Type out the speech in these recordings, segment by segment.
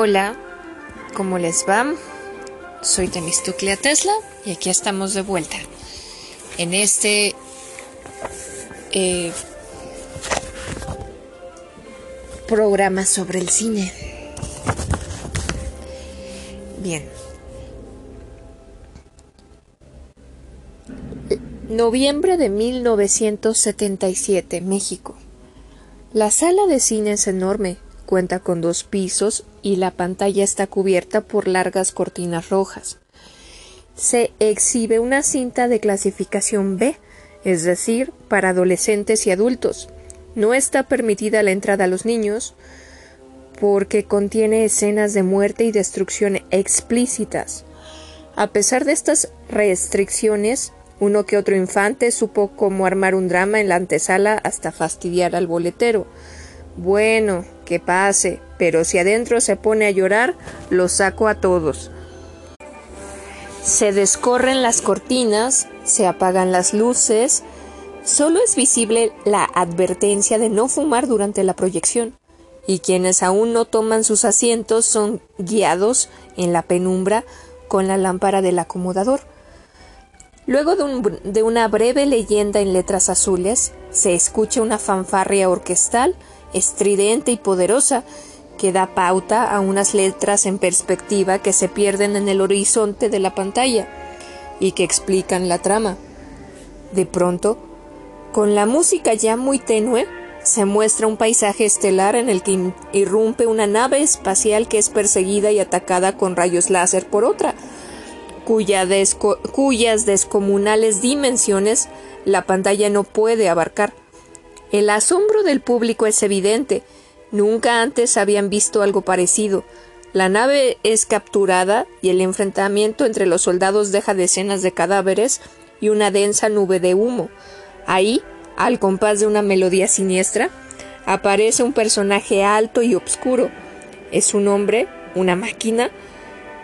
Hola, ¿cómo les va? Soy Temistoclea Tesla y aquí estamos de vuelta en este eh, programa sobre el cine. Bien. Noviembre de 1977, México. La sala de cine es enorme, cuenta con dos pisos y la pantalla está cubierta por largas cortinas rojas. Se exhibe una cinta de clasificación B, es decir, para adolescentes y adultos. No está permitida la entrada a los niños porque contiene escenas de muerte y destrucción explícitas. A pesar de estas restricciones, uno que otro infante supo cómo armar un drama en la antesala hasta fastidiar al boletero. Bueno, que pase, pero si adentro se pone a llorar, lo saco a todos. Se descorren las cortinas, se apagan las luces, solo es visible la advertencia de no fumar durante la proyección, y quienes aún no toman sus asientos son guiados en la penumbra con la lámpara del acomodador. Luego de, de una breve leyenda en letras azules, se escucha una fanfarria orquestal estridente y poderosa, que da pauta a unas letras en perspectiva que se pierden en el horizonte de la pantalla y que explican la trama. De pronto, con la música ya muy tenue, se muestra un paisaje estelar en el que irrumpe una nave espacial que es perseguida y atacada con rayos láser por otra, cuyas descomunales dimensiones la pantalla no puede abarcar. El asombro del público es evidente. Nunca antes habían visto algo parecido. La nave es capturada y el enfrentamiento entre los soldados deja decenas de cadáveres y una densa nube de humo. Ahí, al compás de una melodía siniestra, aparece un personaje alto y oscuro. Es un hombre, una máquina,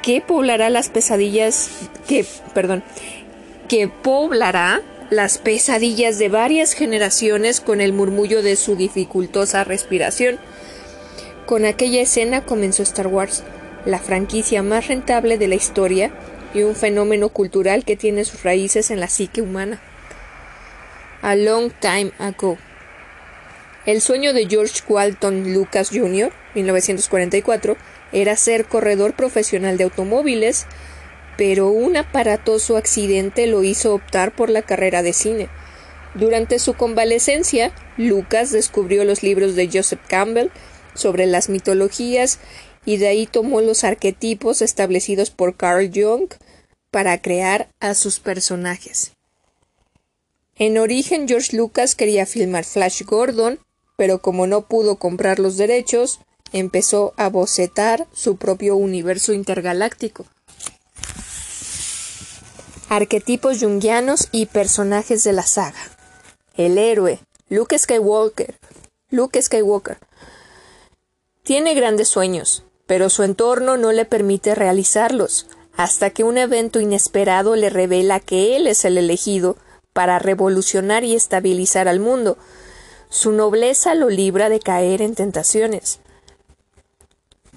que poblará las pesadillas que, perdón, que poblará las pesadillas de varias generaciones con el murmullo de su dificultosa respiración. Con aquella escena comenzó Star Wars, la franquicia más rentable de la historia y un fenómeno cultural que tiene sus raíces en la psique humana. A long time ago. El sueño de George Walton Lucas Jr., 1944, era ser corredor profesional de automóviles, pero un aparatoso accidente lo hizo optar por la carrera de cine. Durante su convalecencia, Lucas descubrió los libros de Joseph Campbell sobre las mitologías y de ahí tomó los arquetipos establecidos por Carl Jung para crear a sus personajes. En origen, George Lucas quería filmar Flash Gordon, pero como no pudo comprar los derechos, empezó a bocetar su propio universo intergaláctico arquetipos jungianos y personajes de la saga. El héroe, Luke Skywalker. Luke Skywalker. Tiene grandes sueños, pero su entorno no le permite realizarlos, hasta que un evento inesperado le revela que él es el elegido para revolucionar y estabilizar al mundo. Su nobleza lo libra de caer en tentaciones.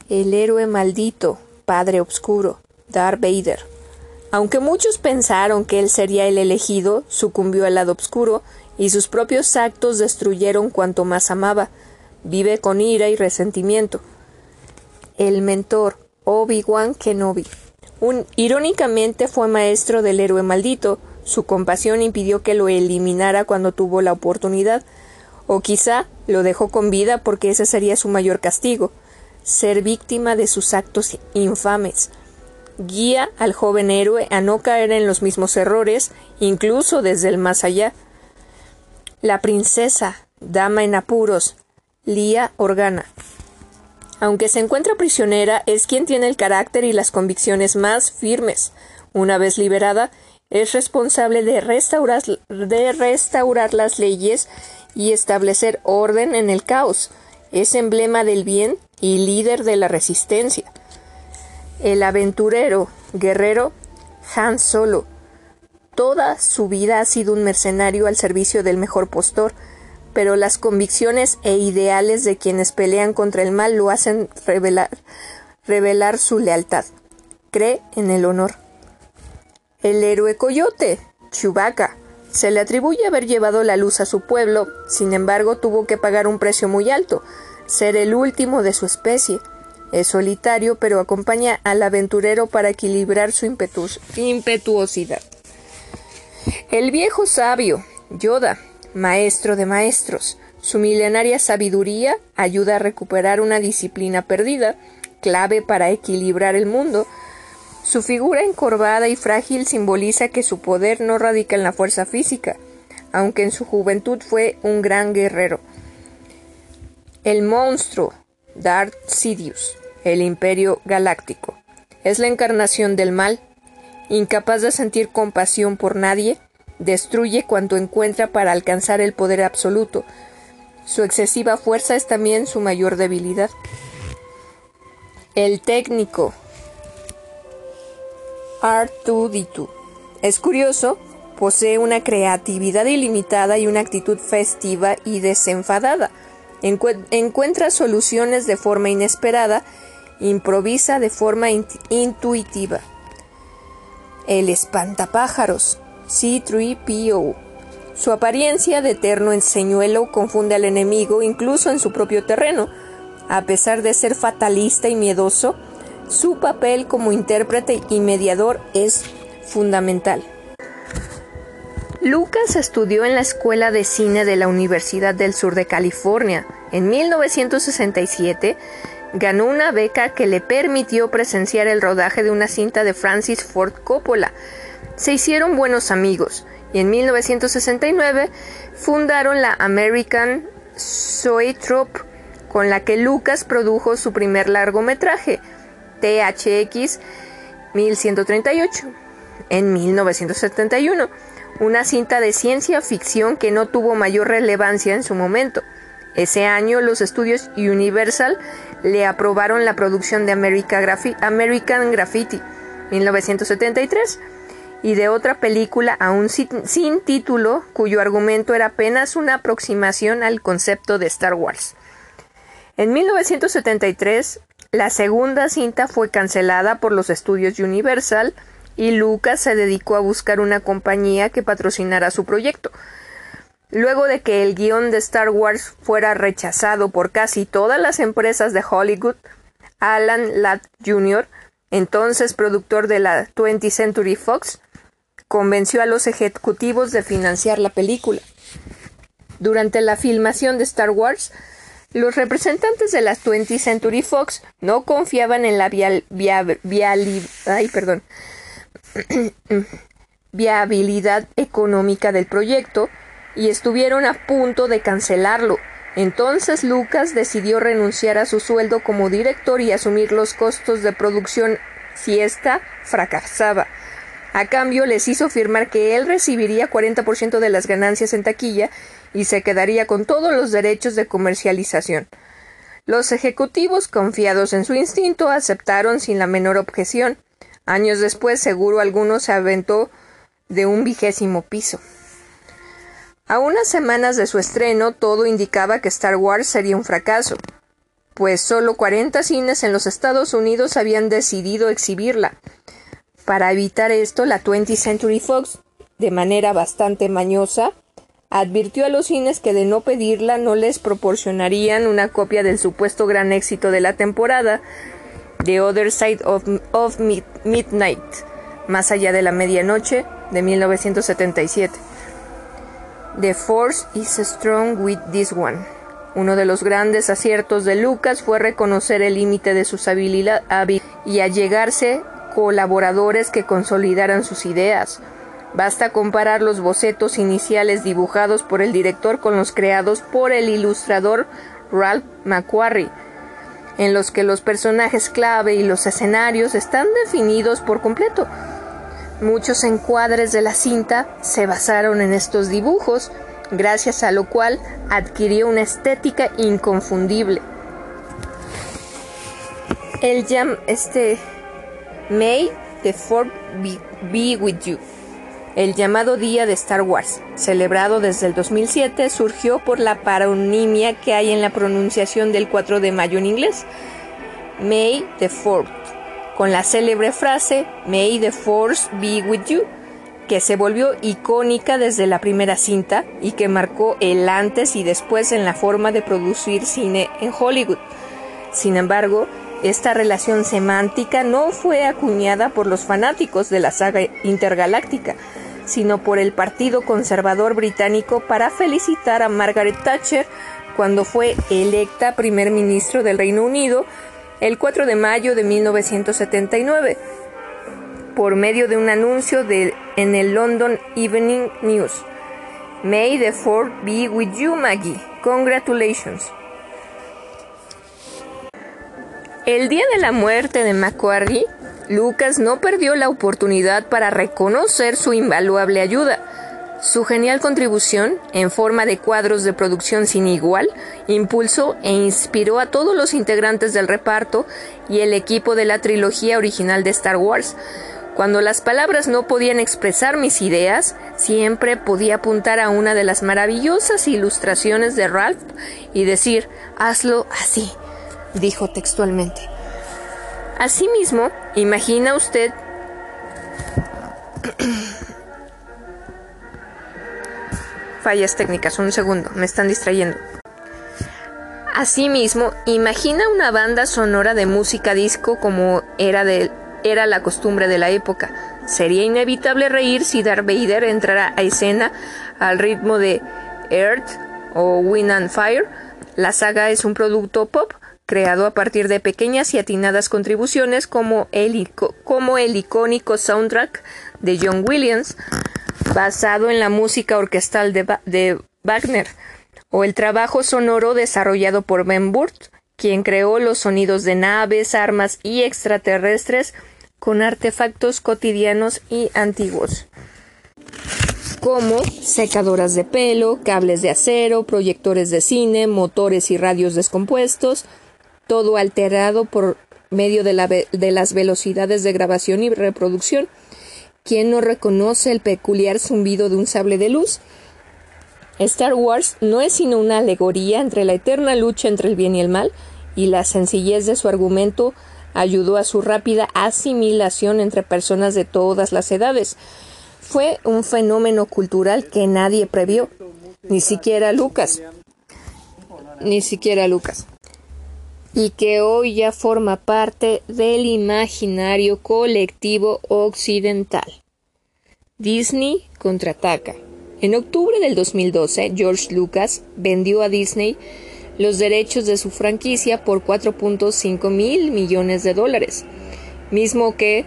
El héroe maldito, Padre Obscuro, Darth Vader. Aunque muchos pensaron que él sería el elegido, sucumbió al lado oscuro y sus propios actos destruyeron cuanto más amaba. Vive con ira y resentimiento. El mentor, Obi-Wan Kenobi. Irónicamente fue maestro del héroe maldito. Su compasión impidió que lo eliminara cuando tuvo la oportunidad. O quizá lo dejó con vida porque ese sería su mayor castigo. Ser víctima de sus actos infames guía al joven héroe a no caer en los mismos errores, incluso desde el más allá. La princesa, dama en apuros, Lía Organa. Aunque se encuentra prisionera, es quien tiene el carácter y las convicciones más firmes. Una vez liberada, es responsable de restaurar, de restaurar las leyes y establecer orden en el caos. Es emblema del bien y líder de la resistencia. El aventurero, guerrero, Han Solo. Toda su vida ha sido un mercenario al servicio del mejor postor, pero las convicciones e ideales de quienes pelean contra el mal lo hacen revelar, su lealtad. Cree en el honor. El héroe coyote, Chewbacca, se le atribuye haber llevado la luz a su pueblo, sin embargo tuvo que pagar un precio muy alto, ser el último de su especie. Es solitario, pero acompaña al aventurero para equilibrar su impetuosidad. El viejo sabio, Yoda, maestro de maestros, su milenaria sabiduría ayuda a recuperar una disciplina perdida, clave para equilibrar el mundo. Su figura encorvada y frágil simboliza que su poder no radica en la fuerza física, aunque en su juventud fue un gran guerrero. El monstruo, Darth Sidious, el Imperio Galáctico, es la encarnación del mal, incapaz de sentir compasión por nadie, destruye cuanto encuentra para alcanzar el poder absoluto, su excesiva fuerza es también su mayor debilidad. El técnico R2D2 es curioso, posee una creatividad ilimitada y una actitud festiva y desenfadada. Encuentra soluciones de forma inesperada, improvisa de forma intuitiva. El espantapájaros C3PO su apariencia de eterno enseñuelo confunde al enemigo incluso en su propio terreno. A pesar de ser fatalista y miedoso, su papel como intérprete y mediador es fundamental. Lucas estudió en la Escuela de Cine de la Universidad del Sur de California. En 1967 ganó una beca que le permitió presenciar el rodaje de una cinta de Francis Ford Coppola. Se hicieron buenos amigos y en 1969 fundaron la American Zoetrope, con la que Lucas produjo su primer largometraje, THX 1138, en 1971, una cinta de ciencia ficción que no tuvo mayor relevancia en su momento. Ese año los estudios Universal le aprobaron la producción de American Graffiti, 1973, y de otra película aún sin, título cuyo argumento era apenas una aproximación al concepto de Star Wars. En 1973, la segunda cinta fue cancelada por los estudios Universal y Lucas se dedicó a buscar una compañía que patrocinara su proyecto. Luego de que el guion de Star Wars fuera rechazado por casi todas las empresas de Hollywood, Alan Ladd Jr., entonces productor de la 20th Century Fox, convenció a los ejecutivos de financiar la película. Durante la filmación de Star Wars, los representantes de la 20th Century Fox no confiaban en la viabilidad económica del proyecto y estuvieron a punto de cancelarlo. Entonces Lucas decidió renunciar a su sueldo como director y asumir los costos de producción si ésta fracasaba. A cambio, les hizo firmar que él recibiría 40% de las ganancias en taquilla y se quedaría con todos los derechos de comercialización. Los ejecutivos, confiados en su instinto, aceptaron sin la menor objeción. Años después, seguro alguno se aventó de un vigésimo piso. A unas semanas de su estreno, todo indicaba que Star Wars sería un fracaso, pues solo 40 cines en los Estados Unidos habían decidido exhibirla. Para evitar esto, la 20th Century Fox, de manera bastante mañosa, advirtió a los cines que de no pedirla no les proporcionarían una copia del supuesto gran éxito de la temporada, The Other Side of, Midnight, más allá de la medianoche, de 1977. The Force is strong with this one. Uno de los grandes aciertos de Lucas fue reconocer el límite de sus habilidades y allegarse colaboradores que consolidaran sus ideas. Basta comparar los bocetos iniciales dibujados por el director con los creados por el ilustrador Ralph McQuarrie, en los que los personajes clave y los escenarios están definidos por completo. Muchos encuadres de la cinta se basaron en estos dibujos, gracias a lo cual adquirió una estética inconfundible. El jam, este, May the Fourth be, with you. El llamado Día de Star Wars, celebrado desde el 2007, surgió por la paronimia que hay en la pronunciación del 4 de mayo en inglés. May the Fourth, con la célebre frase May the Force be with you, que se volvió icónica desde la primera cinta y que marcó el antes y después en la forma de producir cine en Hollywood. Sin embargo, esta relación semántica no fue acuñada por los fanáticos de la saga intergaláctica, sino por el Partido Conservador Británico para felicitar a Margaret Thatcher cuando fue electa primer ministro del Reino Unido el 4 de mayo de 1979 por medio de un anuncio de, en el London Evening News. May the Fourth be with you, Maggie. Congratulations. El día de la muerte de Macquarie, Lucas no perdió la oportunidad para reconocer su invaluable ayuda. Su genial contribución, en forma de cuadros de producción sin igual, impulsó e inspiró a todos los integrantes del reparto y el equipo de la trilogía original de Star Wars, cuando las palabras no podían expresar mis ideas, siempre podía apuntar a una de las maravillosas ilustraciones de Ralph y decir, hazlo así, dijo textualmente. Asimismo, imagina usted fallas técnicas, un segundo, me están distrayendo. Asimismo, imagina una banda sonora de música disco como era de era la costumbre de la época. Sería inevitable reír si Darth Vader entrara a escena al ritmo de Earth o Wind and Fire. La saga es un producto pop creado a partir de pequeñas y atinadas contribuciones como el, como el icónico soundtrack de John Williams, basado en la música orquestal de, de Wagner, o el trabajo sonoro desarrollado por Ben Burt, quien creó los sonidos de naves, armas y extraterrestres con artefactos cotidianos y antiguos, como secadoras de pelo, cables de acero, proyectores de cine, motores y radios descompuestos, todo alterado por medio de, de las velocidades de grabación y reproducción. ¿Quién no reconoce el peculiar zumbido de un sable de luz? Star Wars no es sino una alegoría entre la eterna lucha entre el bien y el mal, y la sencillez de su argumento ayudó a su rápida asimilación entre personas de todas las edades. Fue un fenómeno cultural que nadie previó, ni siquiera Lucas, ni siquiera Lucas, y que hoy ya forma parte del imaginario colectivo occidental. Disney contraataca. En octubre del 2012, George Lucas vendió a Disney los derechos de su franquicia por 4.5 mil millones de dólares, mismo que,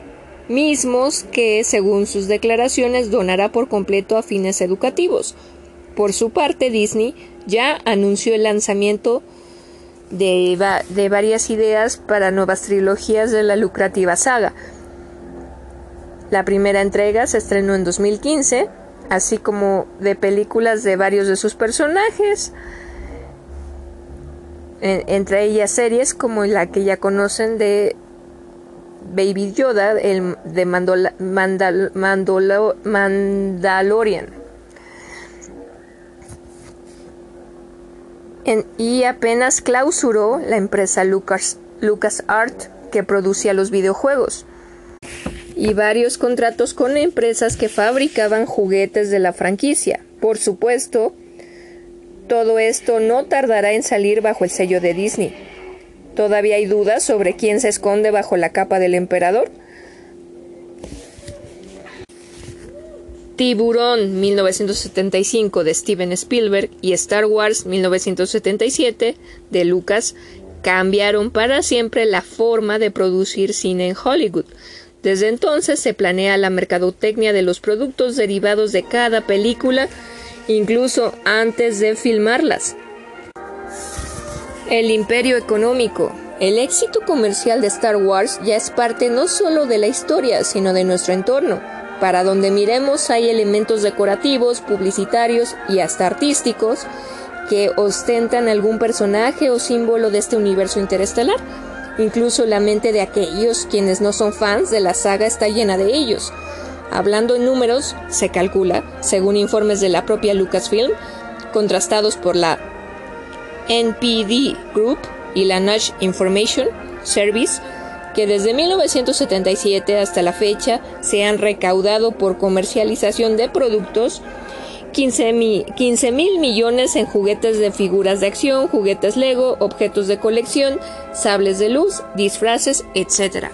mismos que, según sus declaraciones, donará por completo a fines educativos. Por su parte, Disney ya anunció el lanzamiento de, de varias ideas para nuevas trilogías de la lucrativa saga. La primera entrega se estrenó en 2015 así como de películas de varios de sus personajes, entre ellas series como la que ya conocen de Baby Yoda, el de Mandalorian. Y apenas clausuró la empresa Lucas, LucasArt que producía los videojuegos y varios contratos con empresas que fabricaban juguetes de la franquicia. Por supuesto, todo esto no tardará en salir bajo el sello de Disney. Todavía hay dudas sobre quién se esconde bajo la capa del emperador. Tiburón 1975 de Steven Spielberg y Star Wars 1977 de Lucas cambiaron para siempre la forma de producir cine en Hollywood. Desde entonces se planea la mercadotecnia de los productos derivados de cada película, incluso antes de filmarlas. El imperio económico. El éxito comercial de Star Wars ya es parte no solo de la historia, sino de nuestro entorno. Para donde miremos hay elementos decorativos, publicitarios y hasta artísticos que ostentan algún personaje o símbolo de este universo interestelar. Incluso la mente de aquellos quienes no son fans de la saga está llena de ellos. Hablando en números, se calcula, según informes de la propia Lucasfilm, contrastados por la NPD Group y la Nash Information, Service, que desde 1977 hasta la fecha se han recaudado por comercialización de productos 15 mil millones en juguetes de figuras de acción, juguetes Lego, objetos de colección, sables de luz, disfraces, etc.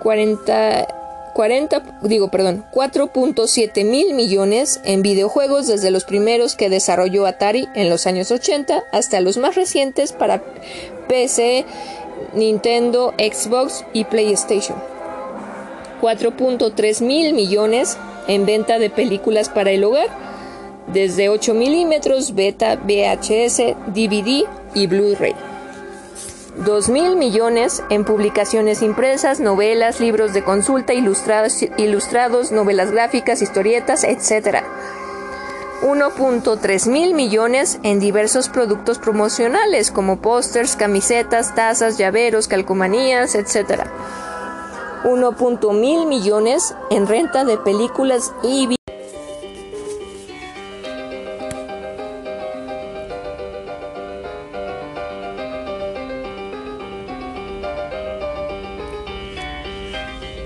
40, 40 digo, perdón, 4.7 mil millones en videojuegos desde los primeros que desarrolló Atari en los años 80 hasta los más recientes para PC, Nintendo, Xbox y PlayStation. 4.3 mil millones en venta de películas para el hogar, desde 8 milímetros, beta, VHS, DVD y Blu-ray. 2 mil millones en publicaciones impresas, novelas, libros de consulta, ilustrados, ilustrados novelas gráficas, historietas, etc. 1.3 mil millones en diversos productos promocionales como pósters, camisetas, tazas, llaveros, calcomanías, etc. 1.1 mil millones en renta de películas y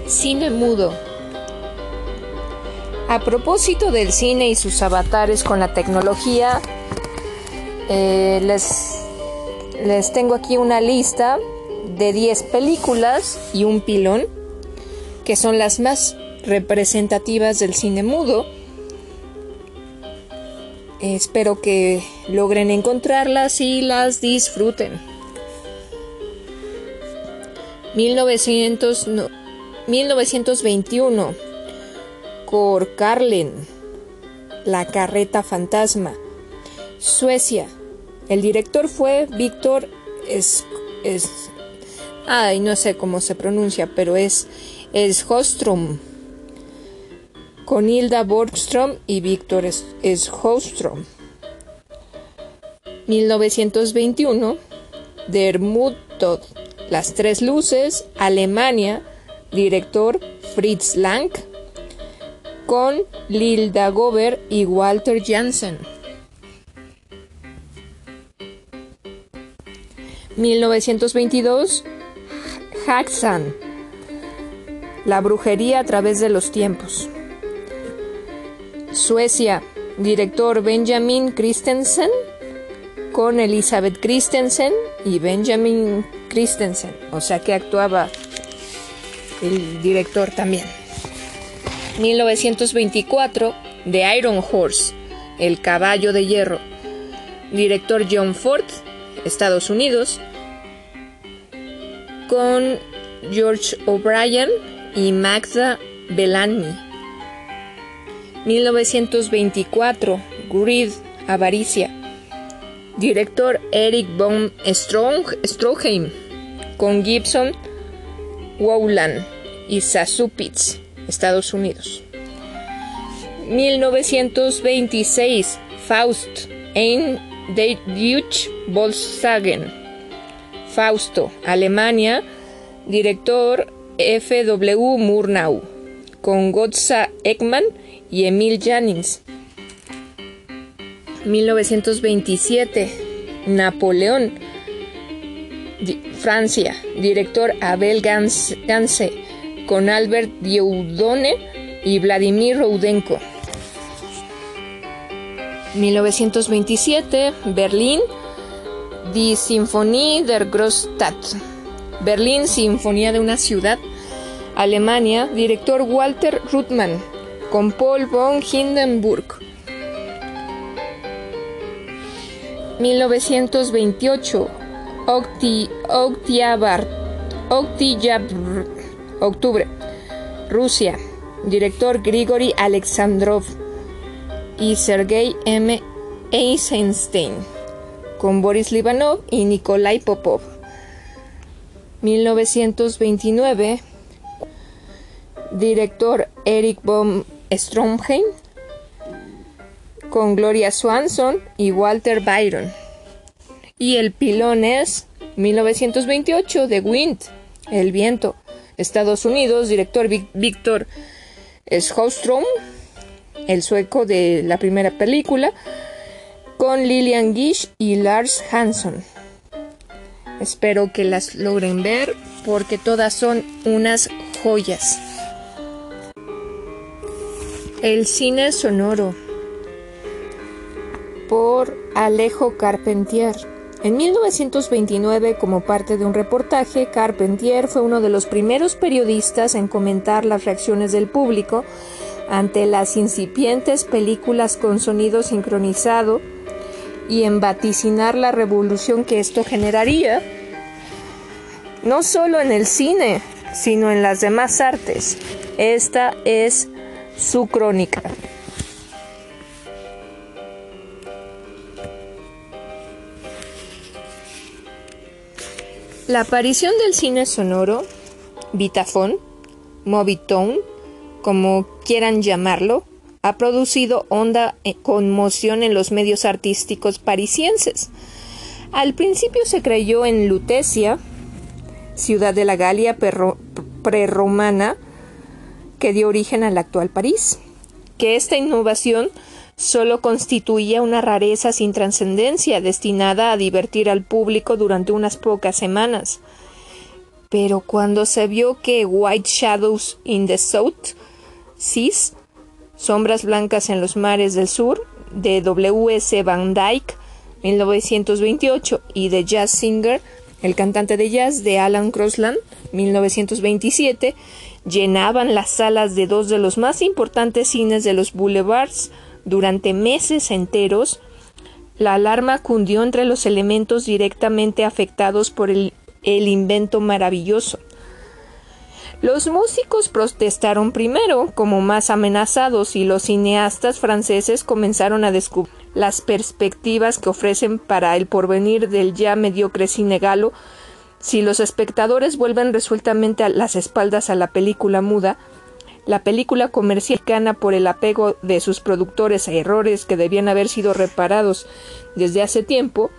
Cine mudo. A propósito del cine y sus avatares con la tecnología, eh, les, les tengo aquí una lista de 10 películas y un pilón que son las más representativas del cine mudo. Espero que logren encontrarlas y las disfruten. 1900, 1921. Korkarlen. La carreta fantasma. Suecia. El director fue Víctor es, es, ay, no sé cómo se pronuncia, pero es Hostrom con Hilda Borgström y Víctor Schostrom. 1921, Der Muttod, Las Tres Luces, Alemania, director Fritz Lang, con Lilda Gober y Walter Janssen. 1922, Haxan, la brujería a través de los tiempos. Suecia, director Benjamin Christensen, con Elizabeth Christensen y Benjamin Christensen, o sea que actuaba el director también. 1924, The Iron Horse, El caballo de hierro, director John Ford, Estados Unidos, con George O'Brien y Magda Bellamy. 1924, Greed, Avaricia. Director Eric von Stroheim, con Gibson, Wowland y Sasupitz, Estados Unidos. 1926, Faust, Ein Deutsch Volkswagen. Fausto, Alemania, director F.W. Murnau, con Gotza Ekman y Emil Jannings. 1927, Napoleón, Francia, director Abel Ganse, con Albert Dieudonne y Vladimir Roudenko. 1927, Berlín, Die Symphonie der Großstadt. Berlín, Sinfonía de una ciudad. Alemania, director Walter Ruttmann, con Paul von Hindenburg. 1928, Octi, octubre, Rusia, director Grigory Alexandrov y Sergei M. Eisenstein, con Boris Livanov y Nikolai Popov. 1929, director Eric von Stromheim, con Gloria Swanson y Walter Byron. Y el pilón es 1928 de Wind, El viento, Estados Unidos, director Víctor Schostrom, el sueco de la primera película, con Lilian Gish y Lars Hansson. Espero que las logren ver porque todas son unas joyas. El cine sonoro por Alejo Carpentier. En 1929, como parte de un reportaje, Carpentier fue uno de los primeros periodistas en comentar las reacciones del público ante las incipientes películas con sonido sincronizado y en vaticinar la revolución que esto generaría, no solo en el cine, sino en las demás artes. Esta es su crónica. La aparición del cine sonoro, Vitafone, Movitone, como quieran llamarlo, ha producido honda eh, conmoción en los medios artísticos parisienses. Al principio se creyó en Lutecia, ciudad de la Galia prerromana que dio origen al actual París, que esta innovación solo constituía una rareza sin trascendencia destinada a divertir al público durante unas pocas semanas. Pero cuando se vio que White Shadows in the South Seas, Sombras Blancas en los Mares del Sur, de W.S. Van Dyke, 1928, y de Jazz Singer, el cantante de jazz de Alan Crosland, 1927, llenaban las salas de dos de los más importantes cines de los boulevards durante meses enteros, la alarma cundió entre los elementos directamente afectados por el, invento maravilloso. Los músicos protestaron primero como más amenazados y los cineastas franceses comenzaron a descubrir las perspectivas que ofrecen para el porvenir del ya mediocre cine galo si los espectadores vuelven resueltamente las espaldas a la película muda, la película comercial gana por el apego de sus productores a errores que debían haber sido reparados desde hace tiempo,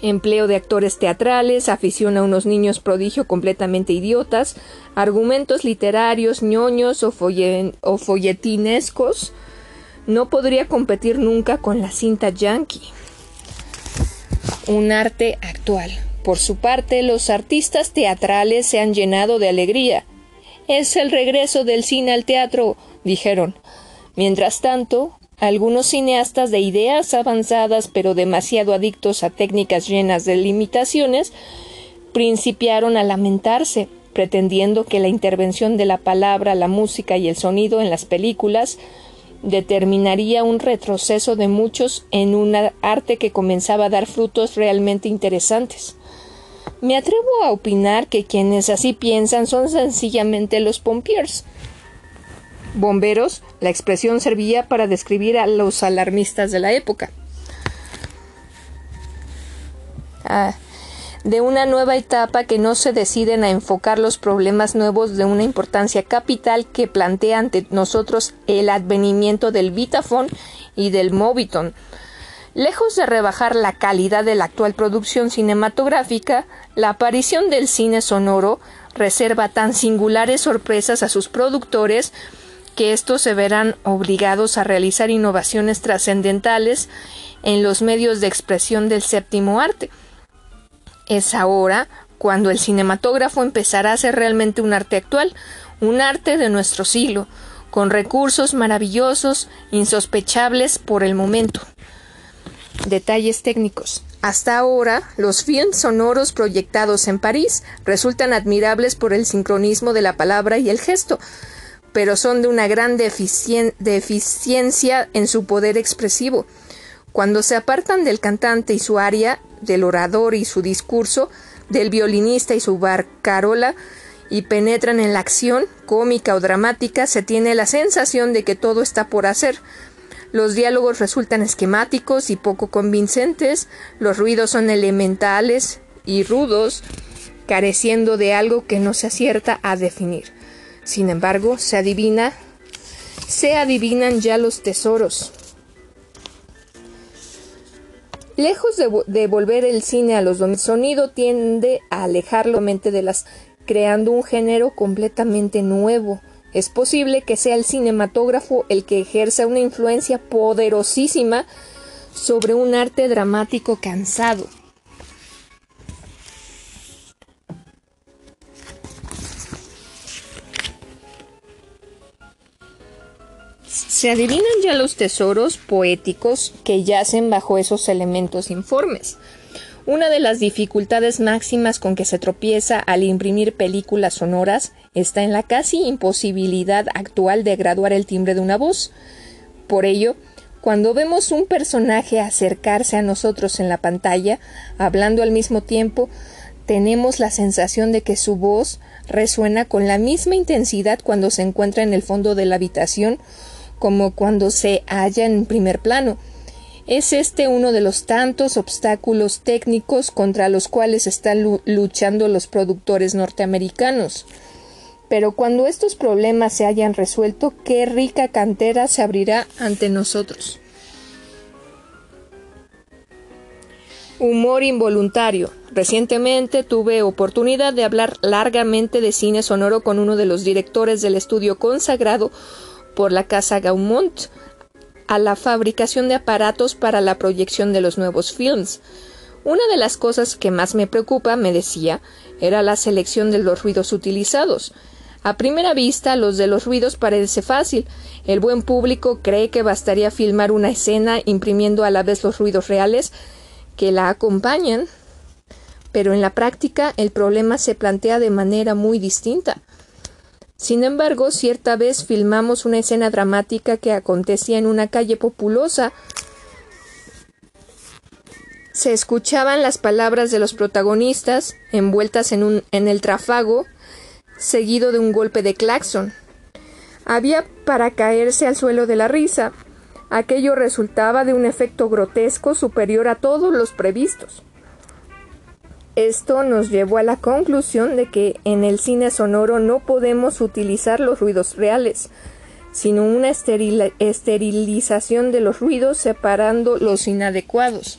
empleo de actores teatrales, afición a unos niños prodigio completamente idiotas, argumentos literarios ñoños o, o folletinescos, no podría competir nunca con la cinta yankee. Un arte actual. Por su parte, los artistas teatrales se han llenado de alegría, es el regreso del cine al teatro, dijeron. Mientras tanto, algunos cineastas de ideas avanzadas pero demasiado adictos a técnicas llenas de limitaciones principiaron a lamentarse, pretendiendo que la intervención de la palabra, la música y el sonido en las películas determinaría un retroceso de muchos en un arte que comenzaba a dar frutos realmente interesantes. Me atrevo a opinar que quienes así piensan son sencillamente los pompiers. Bomberos, la expresión servía para describir a los alarmistas de la época. Ah, de una nueva etapa que no se deciden a enfocar los problemas nuevos de una importancia capital que plantea ante nosotros el advenimiento del Vitafone y del Moviton, Lejos de rebajar la calidad de la actual producción cinematográfica, la aparición del cine sonoro reserva tan singulares sorpresas a sus productores que estos se verán obligados a realizar innovaciones trascendentales en los medios de expresión del séptimo arte. Es ahora cuando el cinematógrafo empezará a ser realmente un arte actual, un arte de nuestro siglo, con recursos maravillosos, insospechables por el momento. Detalles técnicos. Hasta ahora, los films sonoros proyectados en París resultan admirables por el sincronismo de la palabra y el gesto, pero son de una gran deficiencia en su poder expresivo. Cuando se apartan del cantante y su aria, del orador y su discurso, del violinista y su barcarola, y penetran en la acción, cómica o dramática, se tiene la sensación de que todo está por hacer, los diálogos resultan esquemáticos y poco convincentes, los ruidos son elementales y rudos, careciendo de algo que no se acierta a definir. Sin embargo, se adivina, se adivinan ya los tesoros. Lejos de, de volver el cine a los el sonido tiende a alejarlo mente de las creando un género completamente nuevo, es posible que sea el cinematógrafo el que ejerza una influencia poderosísima sobre un arte dramático cansado. ¿Se adivinan ya los tesoros poéticos que yacen bajo esos elementos informes? Una de las dificultades máximas con que se tropieza al imprimir películas sonoras está en la casi imposibilidad actual de graduar el timbre de una voz. Por ello, cuando vemos un personaje acercarse a nosotros en la pantalla, hablando al mismo tiempo, tenemos la sensación de que su voz resuena con la misma intensidad cuando se encuentra en el fondo de la habitación como cuando se halla en primer plano. Es este uno de los tantos obstáculos técnicos contra los cuales están luchando los productores norteamericanos. Pero cuando estos problemas se hayan resuelto, qué rica cantera se abrirá ante nosotros. Humor involuntario. Recientemente tuve oportunidad de hablar largamente de cine sonoro con uno de los directores del estudio consagrado por la Casa Gaumont a la fabricación de aparatos para la proyección de los nuevos films. Una de las cosas que más me preocupa, me decía, era la selección de los ruidos utilizados. A primera vista, los de los ruidos parece fácil. El buen público cree que bastaría filmar una escena imprimiendo a la vez los ruidos reales que la acompañan, pero en la práctica el problema se plantea de manera muy distinta. Sin embargo, cierta vez filmamos una escena dramática que acontecía en una calle populosa. Se escuchaban las palabras de los protagonistas envueltas en, el trafago, seguido de un golpe de claxon. Había para caerse al suelo de la risa. Aquello resultaba de un efecto grotesco superior a todos los previstos. Esto nos llevó a la conclusión de que en el cine sonoro no podemos utilizar los ruidos reales, sino una esterilización de los ruidos separando los inadecuados.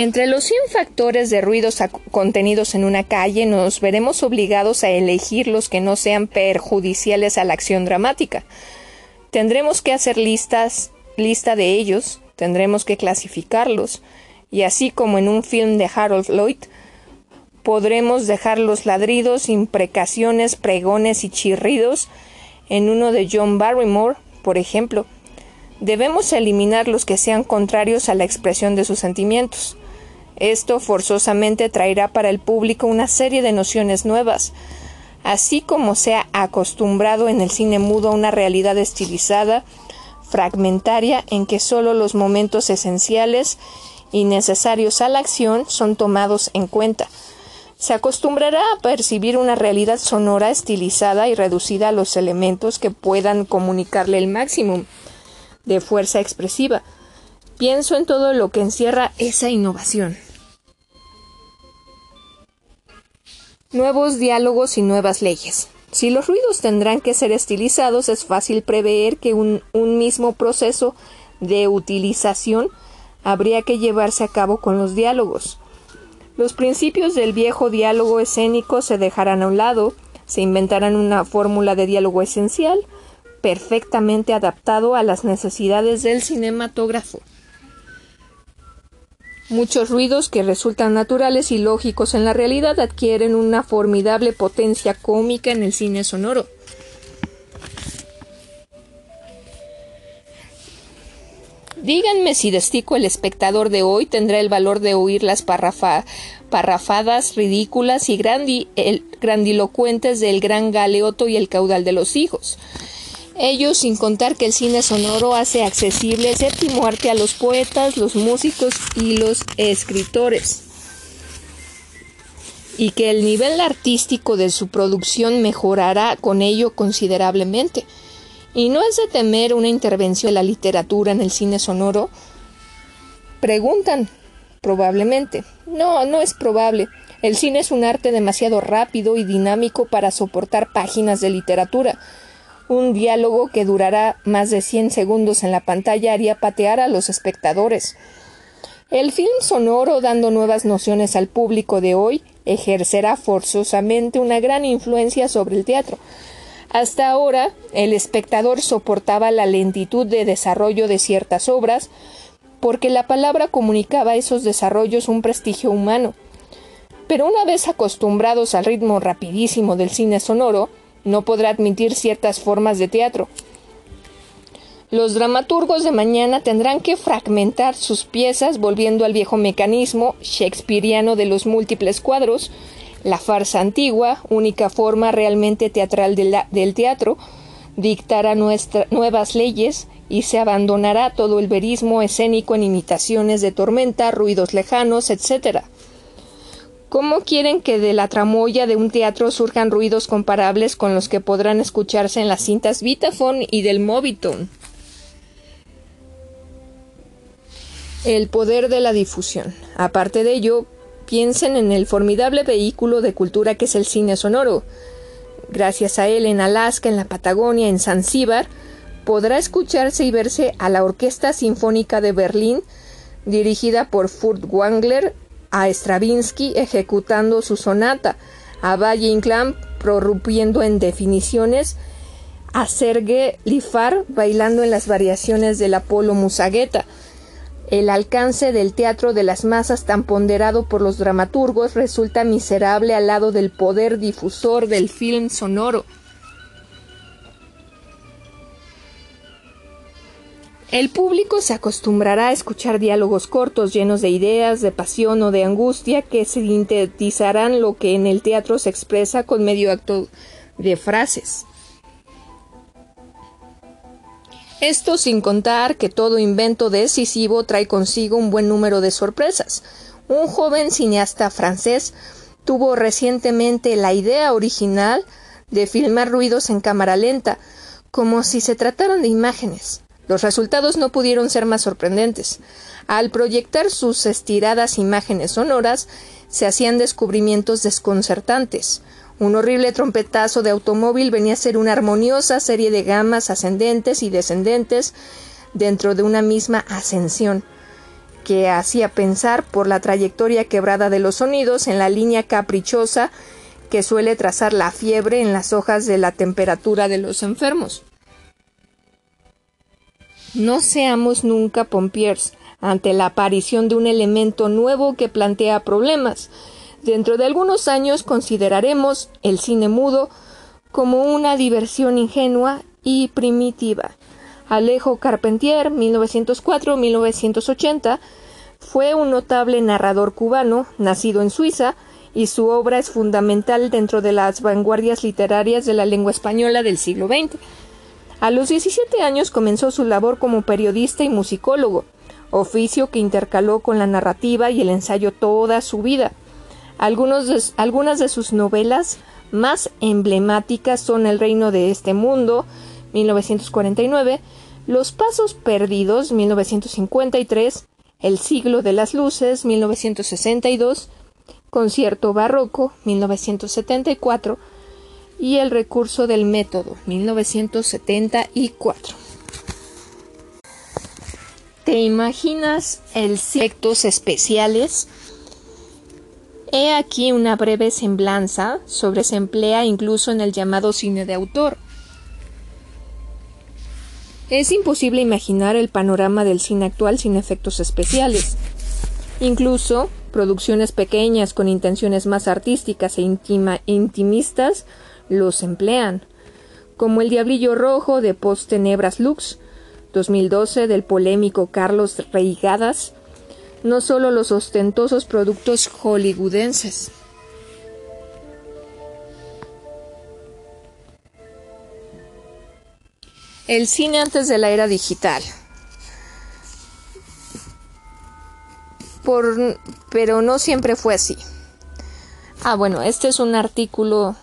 Entre los 100 factores de ruidos contenidos en una calle nos veremos obligados a elegir los que no sean perjudiciales a la acción dramática. Tendremos que hacer listas, lista de ellos, tendremos que clasificarlos, y así como en un film de Harold Lloyd, podremos dejar los ladridos, imprecaciones, pregones y chirridos en uno de John Barrymore, por ejemplo. Debemos eliminar los que sean contrarios a la expresión de sus sentimientos. Esto forzosamente traerá para el público una serie de nociones nuevas, así como se ha acostumbrado en el cine mudo a una realidad estilizada, fragmentaria en que solo los momentos esenciales y necesarios a la acción son tomados en cuenta. Se acostumbrará a percibir una realidad sonora estilizada y reducida a los elementos que puedan comunicarle el máximo de fuerza expresiva. Pienso en todo lo que encierra esa innovación. Nuevos diálogos y nuevas leyes. Si los ruidos tendrán que ser estilizados, es fácil prever que un, mismo proceso de utilización habría que llevarse a cabo con los diálogos. Los principios del viejo diálogo escénico se dejarán a un lado, se inventarán una fórmula de diálogo esencial, perfectamente adaptado a las necesidades del cinematógrafo. Muchos ruidos que resultan naturales y lógicos en la realidad adquieren una formidable potencia cómica en el cine sonoro. Díganme si Destico el espectador de hoy tendrá el valor de oír las parrafadas ridículas y grandilocuentes del gran galeoto y el caudal de los hijos. Ellos sin contar que el cine sonoro hace accesible el séptimo arte a los poetas, los músicos y los escritores. Y que el nivel artístico de su producción mejorará con ello considerablemente. Y no es de temer una intervención de la literatura en el cine sonoro. Preguntan, probablemente. No, no es probable. El cine es un arte demasiado rápido y dinámico para soportar páginas de literatura un diálogo que durará más de 100 segundos en la pantalla haría patear a los espectadores. El film sonoro, dando nuevas nociones al público de hoy, ejercerá forzosamente una gran influencia sobre el teatro. Hasta ahora, el espectador soportaba la lentitud de desarrollo de ciertas obras, porque la palabra comunicaba a esos desarrollos un prestigio humano. Pero una vez acostumbrados al ritmo rapidísimo del cine sonoro, no podrá admitir ciertas formas de teatro. Los dramaturgos de mañana tendrán que fragmentar sus piezas volviendo al viejo mecanismo shakespeariano de los múltiples cuadros, la farsa antigua, única forma realmente teatral del teatro, dictará nuevas leyes y se abandonará todo el verismo escénico en imitaciones de tormenta, ruidos lejanos, etc. ¿Cómo quieren que de la tramoya de un teatro surjan ruidos comparables con los que podrán escucharse en las cintas Vitaphone y del Moviton? El poder de la difusión. Aparte de ello, piensen en el formidable vehículo de cultura que es el cine sonoro. Gracias a él en Alaska, en la Patagonia, en Zanzíbar, podrá escucharse y verse a la Orquesta Sinfónica de Berlín, dirigida por Furt Wangler, a Stravinsky ejecutando su sonata, a Valle Inclán prorrumpiendo en definiciones, a Serge Lifar bailando en las variaciones del Apolo Musagueta, el alcance del teatro de las masas tan ponderado por los dramaturgos resulta miserable al lado del poder difusor del film sonoro. El público se acostumbrará a escuchar diálogos cortos llenos de ideas, de pasión o de angustia que sintetizarán lo que en el teatro se expresa con medio acto de frases. Esto sin contar que todo invento decisivo trae consigo un buen número de sorpresas. Un joven cineasta francés tuvo recientemente la idea original de filmar ruidos en cámara lenta, como si se trataran de imágenes. Los resultados no pudieron ser más sorprendentes. Al proyectar sus estiradas imágenes sonoras, se hacían descubrimientos desconcertantes. Un horrible trompetazo de automóvil venía a ser una armoniosa serie de gamas ascendentes y descendentes dentro de una misma ascensión, que hacía pensar por la trayectoria quebrada de los sonidos en la línea caprichosa que suele trazar la fiebre en las hojas de la temperatura de los enfermos. No seamos nunca pompiers ante la aparición de un elemento nuevo que plantea problemas, Dentro de algunos años consideraremos el cine mudo como una diversión ingenua y primitiva. Alejo Carpentier, 1904-1980, fue un notable narrador cubano, nacido en Suiza, y su obra es fundamental dentro de las vanguardias literarias de la lengua española del siglo XX. A los 17 años comenzó su labor como periodista y musicólogo, oficio que intercaló con la narrativa y el ensayo toda su vida. Algunas de sus novelas más emblemáticas son El reino de este mundo, 1949, Los pasos perdidos, 1953, El siglo de las luces, 1962, Concierto barroco, 1974, y El recurso del método, 1974. ¿Te imaginas el efectos especiales He aquí una breve semblanza sobre se emplea incluso en el llamado cine de autor. Es imposible imaginar el panorama del cine actual sin efectos especiales. Incluso producciones pequeñas con intenciones más artísticas e intimistas los emplean, como El Diablillo Rojo de Post Tenebras Lux, 2012 del polémico Carlos Reigadas, no solo los ostentosos productos hollywoodenses. El cine antes de la era digital. Por, pero no siempre fue así. Ah, bueno, este es un artículo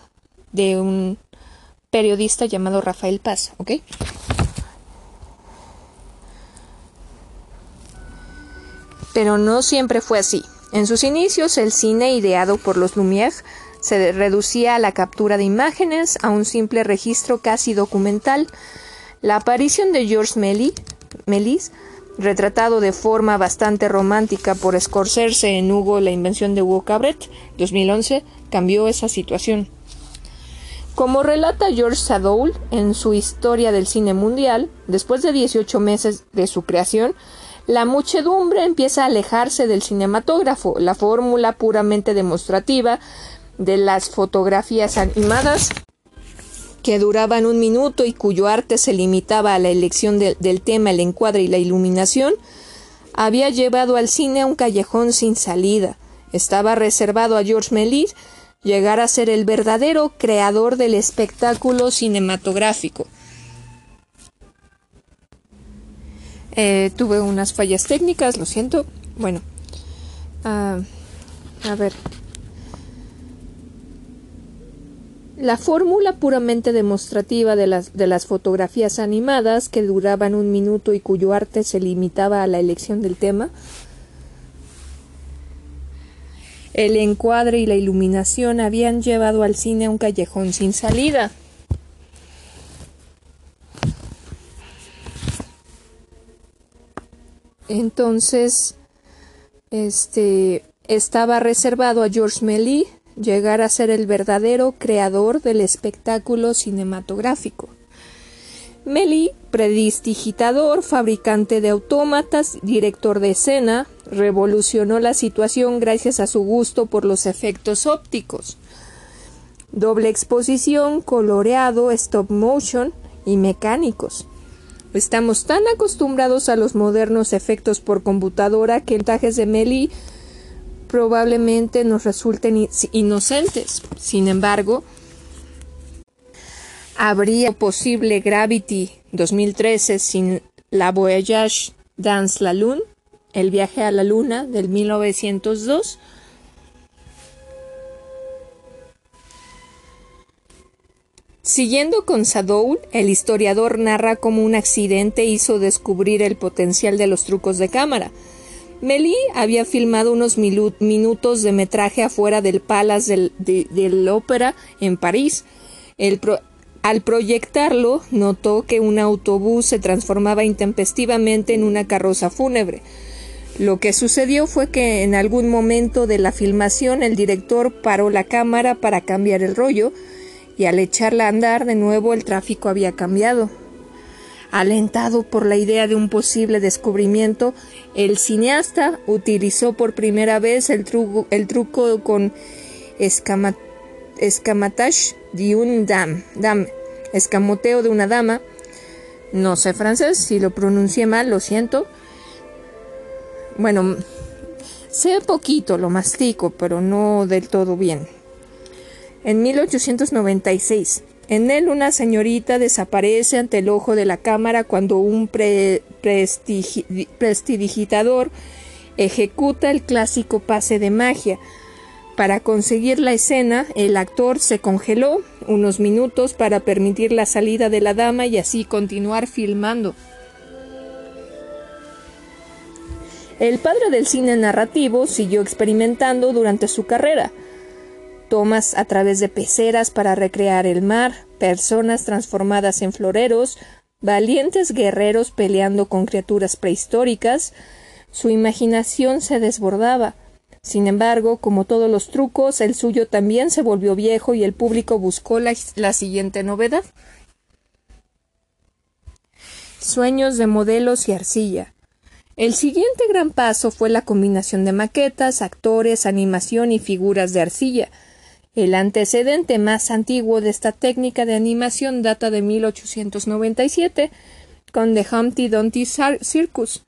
de un periodista llamado Rafael Paz, ¿ok? Pero no siempre fue así. En sus inicios, el cine ideado por los Lumière se reducía a la captura de imágenes, a un simple registro casi documental. La aparición de Georges Méliès, retratado de forma bastante romántica por Scorsese en Hugo, la invención de Hugo Cabret, 2011, cambió esa situación. Como relata George Sadoul en su Historia del Cine Mundial, después de 18 meses de su creación, la muchedumbre empieza a alejarse del cinematógrafo, la fórmula puramente demostrativa de las fotografías animadas que duraban un minuto y cuyo arte se limitaba a la elección del tema, el encuadre y la iluminación, había llevado al cine a un callejón sin salida. Estaba reservado a George Méliès llegar a ser el verdadero creador del espectáculo cinematográfico. Eh, tuve unas fallas técnicas, lo siento. Bueno, ah, a ver. La fórmula puramente demostrativa de las, de las fotografías animadas, que duraban un minuto y cuyo arte se limitaba a la elección del tema, el encuadre y la iluminación habían llevado al cine a un callejón sin salida. Entonces, este estaba reservado a George Méliès llegar a ser el verdadero creador del espectáculo cinematográfico. Méliès, predidigitador, fabricante de autómatas, director de escena, revolucionó la situación gracias a su gusto por los efectos ópticos. Doble exposición, coloreado, stop motion y mecánicos. Estamos tan acostumbrados a los modernos efectos por computadora que tajes de Meli probablemente nos resulten inocentes. Sin embargo, habría posible Gravity 2013 sin la Voyage dans la Lune, el viaje a la Luna del 1902 Siguiendo con Sadoul, el historiador narra cómo un accidente hizo descubrir el potencial de los trucos de cámara. Méliès había filmado unos minutos de metraje afuera del Palace del, Ópera en París. Al proyectarlo, notó que un autobús se transformaba intempestivamente en una carroza fúnebre. Lo que sucedió fue que en algún momento de la filmación el director paró la cámara para cambiar el rollo, y al echarla a andar de nuevo el tráfico había cambiado. Alentado por la idea de un posible descubrimiento, el cineasta utilizó por primera vez el, truco, con escamatage de un dame, escamoteo de una dama. No sé francés, si lo pronuncié mal, lo siento. Bueno, sé poquito, lo mastico, pero no del todo bien en 1896. En él una señorita desaparece ante el ojo de la cámara cuando un prestidigitador ejecuta el clásico pase de magia. Para conseguir la escena, el actor se congeló unos minutos para permitir la salida de la dama y así continuar filmando. El padre del cine narrativo siguió experimentando durante su carrera tomas a través de peceras para recrear el mar, personas transformadas en floreros, valientes guerreros peleando con criaturas prehistóricas, su imaginación se desbordaba. Sin embargo, como todos los trucos, el suyo también se volvió viejo y el público buscó la, la siguiente novedad. Sueños de modelos y arcilla. El siguiente gran paso fue la combinación de maquetas, actores, animación y figuras de arcilla, el antecedente más antiguo de esta técnica de animación data de 1897 con The Humpty Dumpty Circus,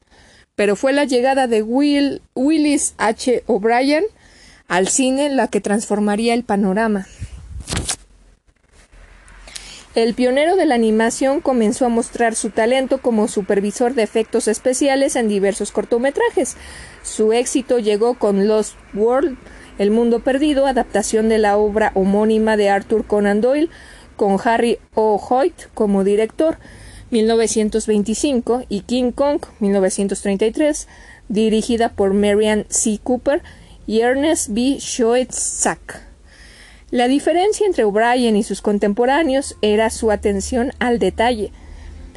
pero fue la llegada de Will, Willis H. O'Brien al cine la que transformaría el panorama. El pionero de la animación comenzó a mostrar su talento como supervisor de efectos especiales en diversos cortometrajes. Su éxito llegó con Lost World el Mundo Perdido, adaptación de la obra homónima de Arthur Conan Doyle, con Harry O. Hoyt como director, 1925, y King Kong, 1933, dirigida por Marian C. Cooper y Ernest B. Schoetzak. La diferencia entre O'Brien y sus contemporáneos era su atención al detalle.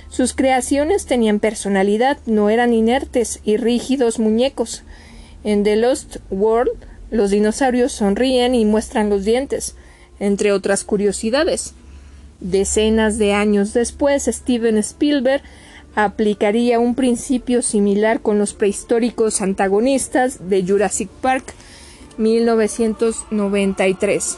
Sus creaciones tenían personalidad, no eran inertes y rígidos muñecos. En The Lost World, los dinosaurios sonríen y muestran los dientes, entre otras curiosidades. Decenas de años después, Steven Spielberg aplicaría un principio similar con los prehistóricos antagonistas de Jurassic Park 1993.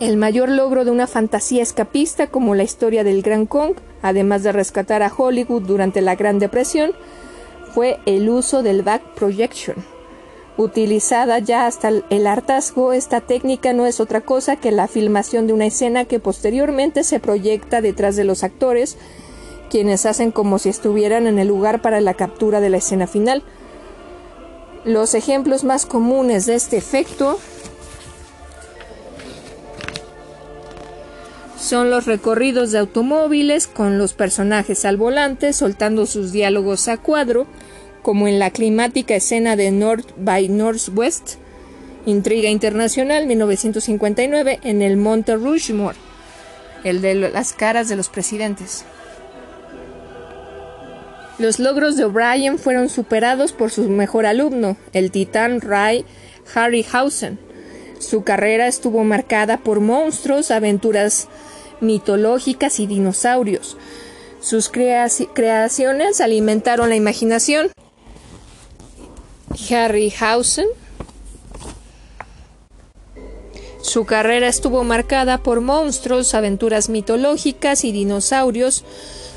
El mayor logro de una fantasía escapista como la historia del Gran Kong, además de rescatar a Hollywood durante la Gran Depresión, fue el uso del back projection Utilizada ya hasta el hartazgo, esta técnica no es otra cosa que la filmación de una escena que posteriormente se proyecta detrás de los actores, quienes hacen como si estuvieran en el lugar para la captura de la escena final. Los ejemplos más comunes de este efecto son los recorridos de automóviles con los personajes al volante soltando sus diálogos a cuadro, como en la climática escena de North by Northwest, Intriga Internacional 1959 en el Monte Rushmore, el de las caras de los presidentes. Los logros de O'Brien fueron superados por su mejor alumno, el titán Ray Harryhausen. Su carrera estuvo marcada por monstruos, aventuras mitológicas y dinosaurios. Sus creaciones alimentaron la imaginación. Harryhausen su carrera estuvo marcada por monstruos, aventuras mitológicas y dinosaurios.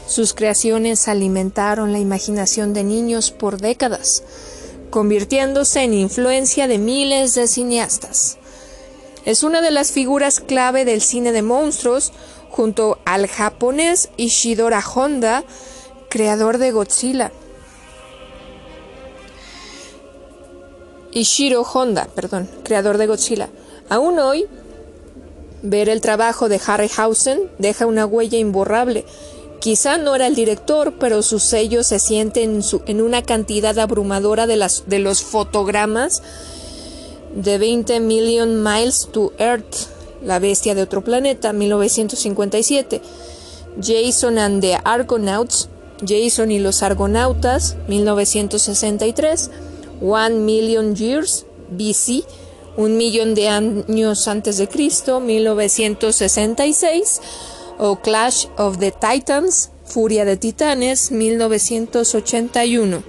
Sus creaciones alimentaron la imaginación de niños por décadas, convirtiéndose en influencia de miles de cineastas. Es una de las figuras clave del cine de monstruos, junto al japonés Ishidora Honda, creador de Godzilla. Ishiro Honda, perdón, creador de Godzilla. Aún hoy, ver el trabajo de Harryhausen deja una huella imborrable. Quizá no era el director, pero su sello se siente en, en una cantidad abrumadora de, las, de los fotogramas de 20 Million Miles to Earth, La Bestia de Otro Planeta, 1957, Jason and the Argonauts, Jason y los Argonautas, 1963, One Million Years, BC, Un Millón de Años Antes de Cristo, 1966, o Clash of the Titans, Furia de Titanes, 1981.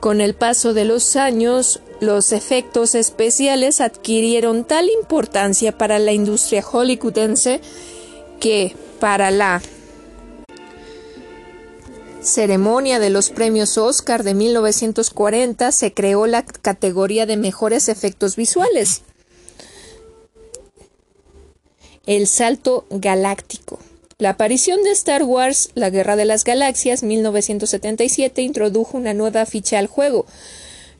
Con el paso de los años, los efectos especiales adquirieron tal importancia para la industria hollywoodense que para la ceremonia de los premios Oscar de 1940 se creó la categoría de mejores efectos visuales el salto galáctico. La aparición de Star Wars, La Guerra de las Galaxias, 1977, introdujo una nueva ficha al juego,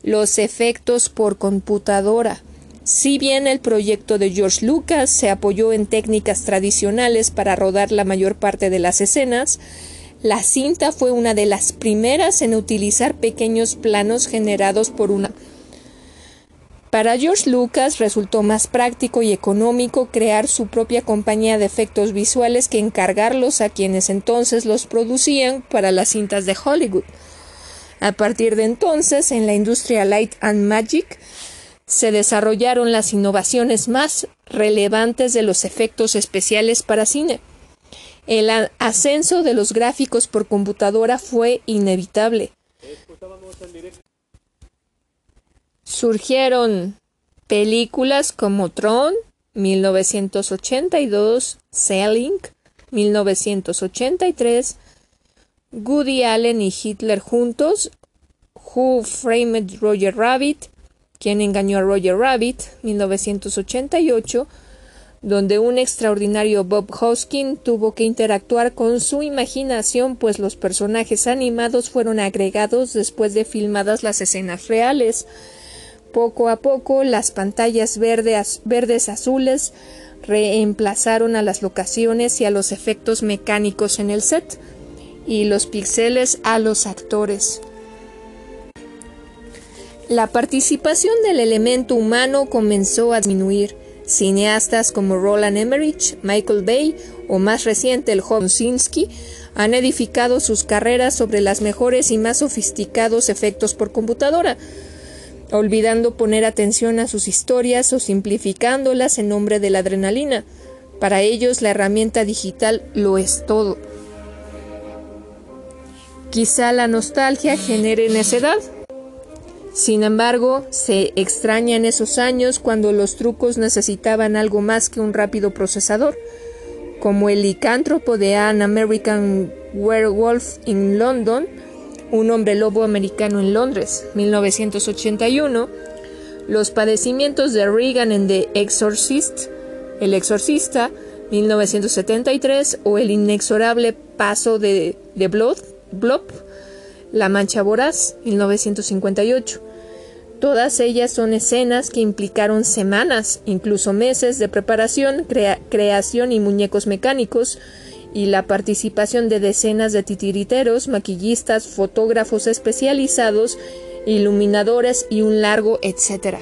los efectos por computadora. Si bien el proyecto de George Lucas se apoyó en técnicas tradicionales para rodar la mayor parte de las escenas, la cinta fue una de las primeras en utilizar pequeños planos generados por una para George Lucas resultó más práctico y económico crear su propia compañía de efectos visuales que encargarlos a quienes entonces los producían para las cintas de Hollywood. A partir de entonces, en la industria Light and Magic, se desarrollaron las innovaciones más relevantes de los efectos especiales para cine. El ascenso de los gráficos por computadora fue inevitable. Surgieron películas como Tron, 1982, Sailing, 1983, Woody Allen y Hitler juntos, Who Framed Roger Rabbit, Quien engañó a Roger Rabbit, 1988, donde un extraordinario Bob Hoskin tuvo que interactuar con su imaginación, pues los personajes animados fueron agregados después de filmadas las escenas reales. Poco a poco las pantallas verdes azules reemplazaron a las locaciones y a los efectos mecánicos en el set y los píxeles a los actores. La participación del elemento humano comenzó a disminuir. Cineastas como Roland Emmerich, Michael Bay o más reciente el joven han edificado sus carreras sobre las mejores y más sofisticados efectos por computadora, olvidando poner atención a sus historias o simplificándolas en nombre de la adrenalina. Para ellos la herramienta digital lo es todo. Quizá la nostalgia genere necedad. Sin embargo, se extraña en esos años cuando los trucos necesitaban algo más que un rápido procesador, como el licántropo de An American Werewolf in London, un hombre lobo americano en Londres, 1981, los padecimientos de Reagan en The Exorcist, El Exorcista, 1973, o El inexorable paso de, de Blob, La Mancha Voraz, 1958. Todas ellas son escenas que implicaron semanas, incluso meses de preparación, creación y muñecos mecánicos, y la participación de decenas de titiriteros, maquillistas, fotógrafos especializados, iluminadores y un largo etcétera.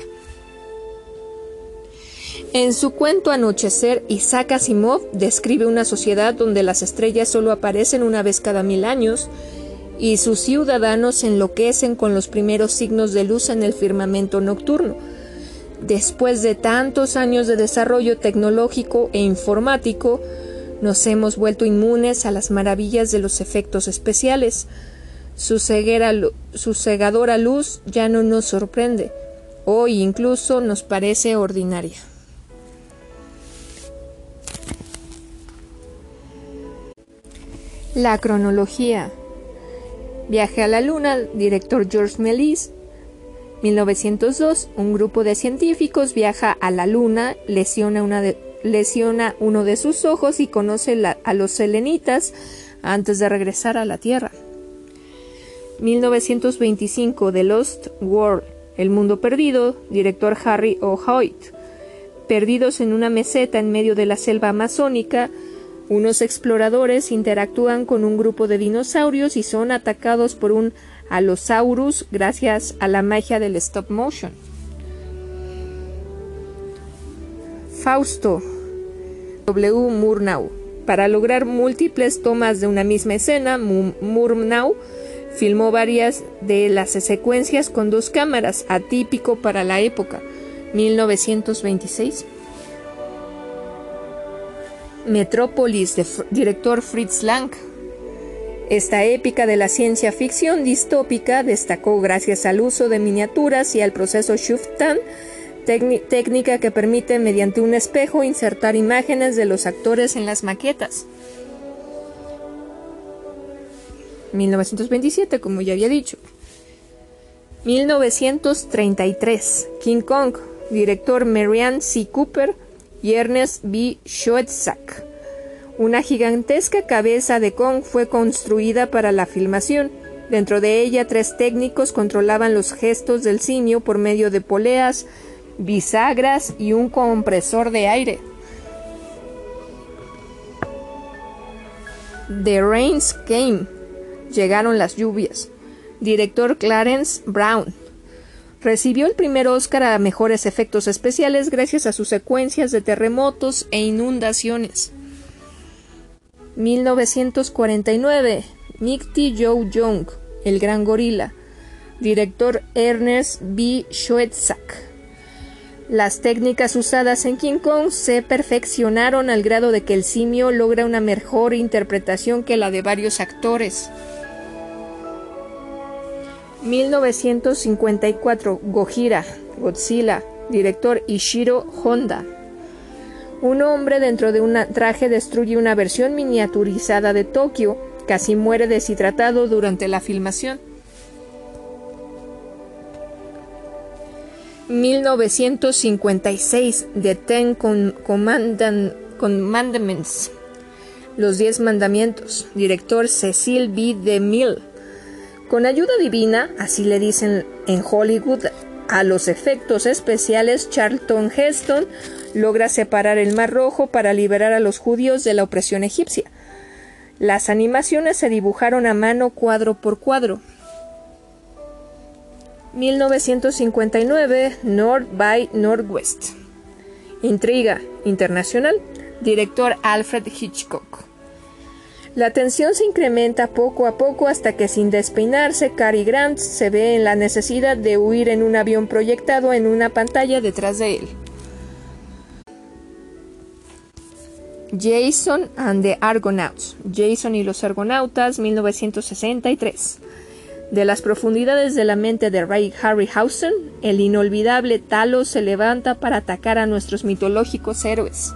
En su cuento Anochecer, Isaac Asimov describe una sociedad donde las estrellas solo aparecen una vez cada mil años y sus ciudadanos enloquecen con los primeros signos de luz en el firmamento nocturno. Después de tantos años de desarrollo tecnológico e informático, nos hemos vuelto inmunes a las maravillas de los efectos especiales. Su, su cegadora luz ya no nos sorprende. Hoy incluso nos parece ordinaria. La cronología. Viaje a la Luna, director George Melis. 1902, un grupo de científicos viaja a la Luna, lesiona uno de sus ojos y conoce a los selenitas antes de regresar a la Tierra. 1925 The Lost World, El Mundo Perdido, director Harry O'Hoyt. Perdidos en una meseta en medio de la selva amazónica, unos exploradores interactúan con un grupo de dinosaurios y son atacados por un Allosaurus gracias a la magia del stop motion. Fausto, W. Murnau. Para lograr múltiples tomas de una misma escena, Murnau filmó varias de las secuencias con dos cámaras, atípico para la época, 1926. Metrópolis, de director Fritz Lang. Esta épica de la ciencia ficción distópica destacó gracias al uso de miniaturas y al proceso Schuftan técnica que permite mediante un espejo insertar imágenes de los actores en las maquetas. 1927, como ya había dicho. 1933, King Kong, director Marianne C. Cooper y Ernest B. Schoetzak. Una gigantesca cabeza de Kong fue construida para la filmación. Dentro de ella, tres técnicos controlaban los gestos del simio por medio de poleas, bisagras y un compresor de aire. The Rains Came. Llegaron las lluvias. Director Clarence Brown. Recibió el primer Oscar a mejores efectos especiales gracias a sus secuencias de terremotos e inundaciones. 1949. Nick Joe Young, El Gran Gorila. Director Ernest B. Schoetzak. Las técnicas usadas en King Kong se perfeccionaron al grado de que el simio logra una mejor interpretación que la de varios actores. 1954 Gojira, Godzilla, director Ishiro Honda. Un hombre dentro de un traje destruye una versión miniaturizada de Tokio, casi muere deshidratado durante la filmación. 1956 The Ten Commandments Los Diez Mandamientos Director Cecil B. DeMille Con ayuda divina, así le dicen en Hollywood a los efectos especiales, Charlton Heston logra separar el Mar Rojo para liberar a los judíos de la opresión egipcia. Las animaciones se dibujaron a mano cuadro por cuadro. 1959 North by Northwest. Intriga internacional. Director Alfred Hitchcock. La tensión se incrementa poco a poco hasta que sin despeinarse Cary Grant se ve en la necesidad de huir en un avión proyectado en una pantalla detrás de él. Jason and the Argonauts. Jason y los Argonautas, 1963 De las profundidades de la mente de Ray Harryhausen, el inolvidable Talos se levanta para atacar a nuestros mitológicos héroes.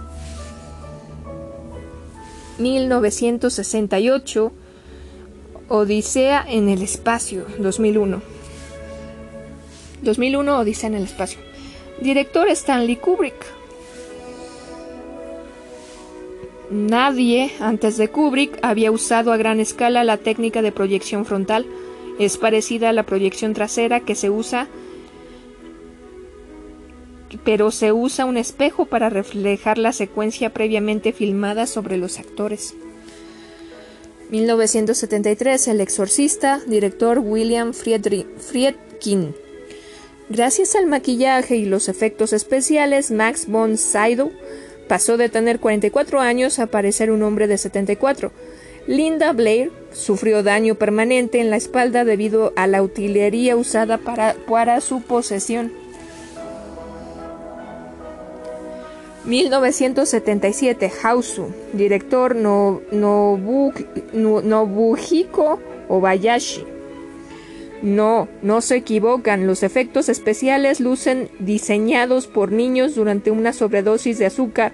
1968 Odisea en el espacio 2001 2001 Odisea en el espacio. Director Stanley Kubrick. Nadie antes de Kubrick había usado a gran escala la técnica de proyección frontal. Es parecida a la proyección trasera que se usa pero se usa un espejo para reflejar la secuencia previamente filmada sobre los actores. 1973 El exorcista, director William Friedkin. Gracias al maquillaje y los efectos especiales, Max von Sydow pasó de tener 44 años a parecer un hombre de 74. Linda Blair sufrió daño permanente en la espalda debido a la utilería usada para, para su posesión. 1977 Hausu, director no, Nobuhiko Obayashi. No, no se equivocan, los efectos especiales lucen diseñados por niños durante una sobredosis de azúcar.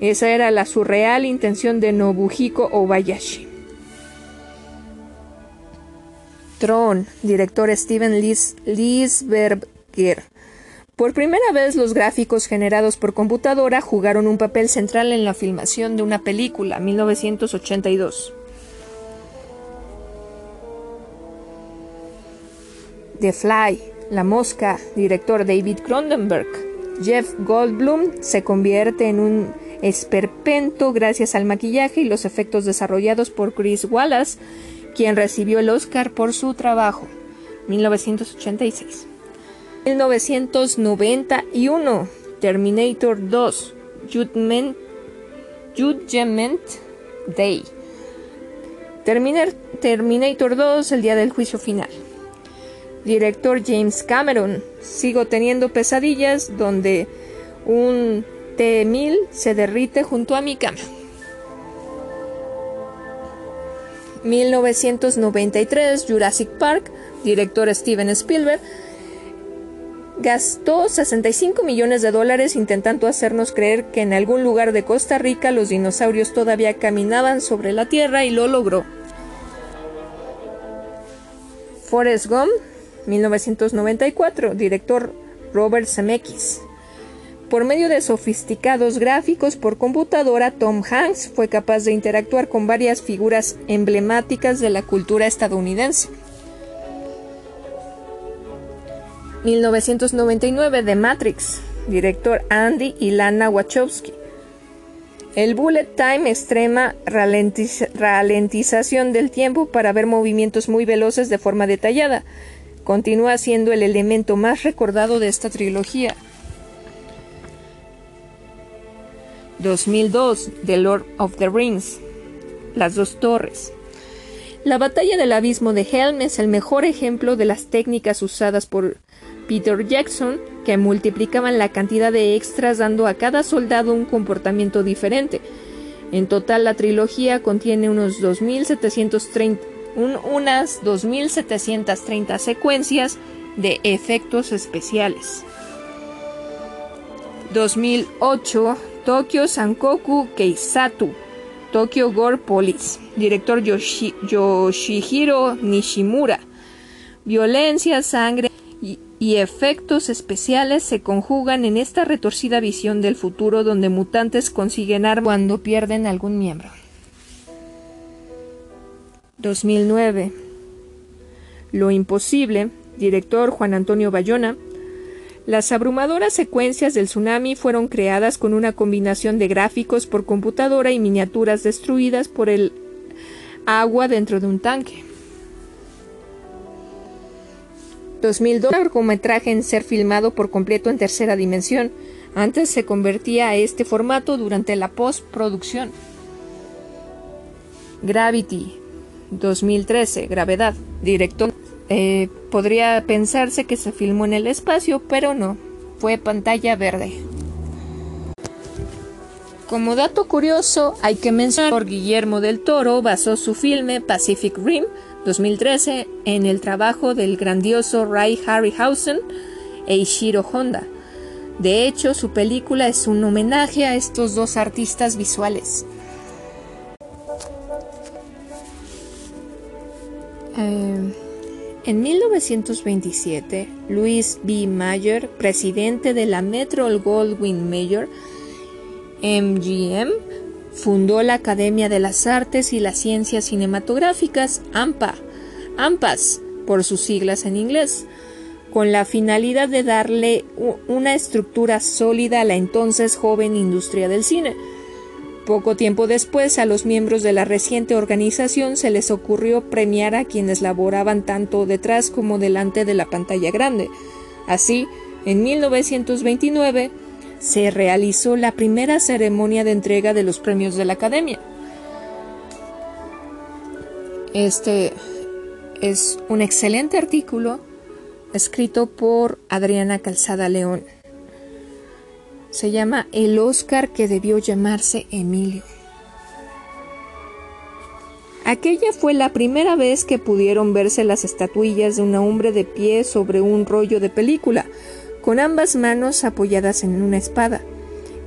Esa era la surreal intención de Nobuhiko Obayashi. Tron, director Steven Lisberger. Por primera vez los gráficos generados por computadora jugaron un papel central en la filmación de una película, 1982. The Fly, La Mosca, director David Cronenberg. Jeff Goldblum se convierte en un esperpento gracias al maquillaje y los efectos desarrollados por Chris Wallace, quien recibió el Oscar por su trabajo, 1986. 1991 Terminator 2 Judgment, Day. Terminator 2 El día del juicio final. Director James Cameron Sigo teniendo pesadillas donde un T-1000 se derrite junto a mi cama. 1993 Jurassic Park Director Steven Spielberg gastó 65 millones de dólares intentando hacernos creer que en algún lugar de Costa Rica los dinosaurios todavía caminaban sobre la Tierra y lo logró. Forrest Gump, 1994, director Robert Zemeckis. Por medio de sofisticados gráficos por computadora, Tom Hanks fue capaz de interactuar con varias figuras emblemáticas de la cultura estadounidense. 1999 de Matrix, director Andy y Lana Wachowski. El bullet time extrema ralentización del tiempo para ver movimientos muy veloces de forma detallada. Continúa siendo el elemento más recordado de esta trilogía. 2002 The Lord of the Rings. Las dos torres. La batalla del abismo de Helm es el mejor ejemplo de las técnicas usadas por Peter Jackson, que multiplicaban la cantidad de extras dando a cada soldado un comportamiento diferente. En total la trilogía contiene unos 2730, unas 2730 secuencias de efectos especiales. 2008 Tokyo Sankoku Keisatu Tokyo Gore Police Director Yoshihiro Nishimura Violencia, sangre y efectos especiales se conjugan en esta retorcida visión del futuro donde mutantes consiguen armas cuando pierden algún miembro. 2009. Lo imposible, director Juan Antonio Bayona. Las abrumadoras secuencias del tsunami fueron creadas con una combinación de gráficos por computadora y miniaturas destruidas por el agua dentro de un tanque. 2002, un largometraje en ser filmado por completo en tercera dimensión. Antes se convertía a este formato durante la postproducción. Gravity, 2013, Gravedad, director. Eh, podría pensarse que se filmó en el espacio, pero no, fue pantalla verde. Como dato curioso, hay que mencionar que Guillermo del Toro basó su filme Pacific Rim 2013 en el trabajo del grandioso Ray Harryhausen e Ishiro Honda. De hecho, su película es un homenaje a estos dos artistas visuales. Eh, en 1927, Louis B. Mayer, presidente de la Metro Goldwyn Mayer MGM, fundó la Academia de las Artes y las Ciencias Cinematográficas, AMPA, AMPAS, por sus siglas en inglés, con la finalidad de darle una estructura sólida a la entonces joven industria del cine poco tiempo después, a los miembros de la reciente organización se les ocurrió premiar a quienes laboraban tanto detrás como delante de la pantalla grande. Así, en 1929 se realizó la primera ceremonia de entrega de los premios de la Academia. Este es un excelente artículo escrito por Adriana Calzada León. Se llama El Oscar que debió llamarse Emilio. Aquella fue la primera vez que pudieron verse las estatuillas de un hombre de pie sobre un rollo de película, con ambas manos apoyadas en una espada.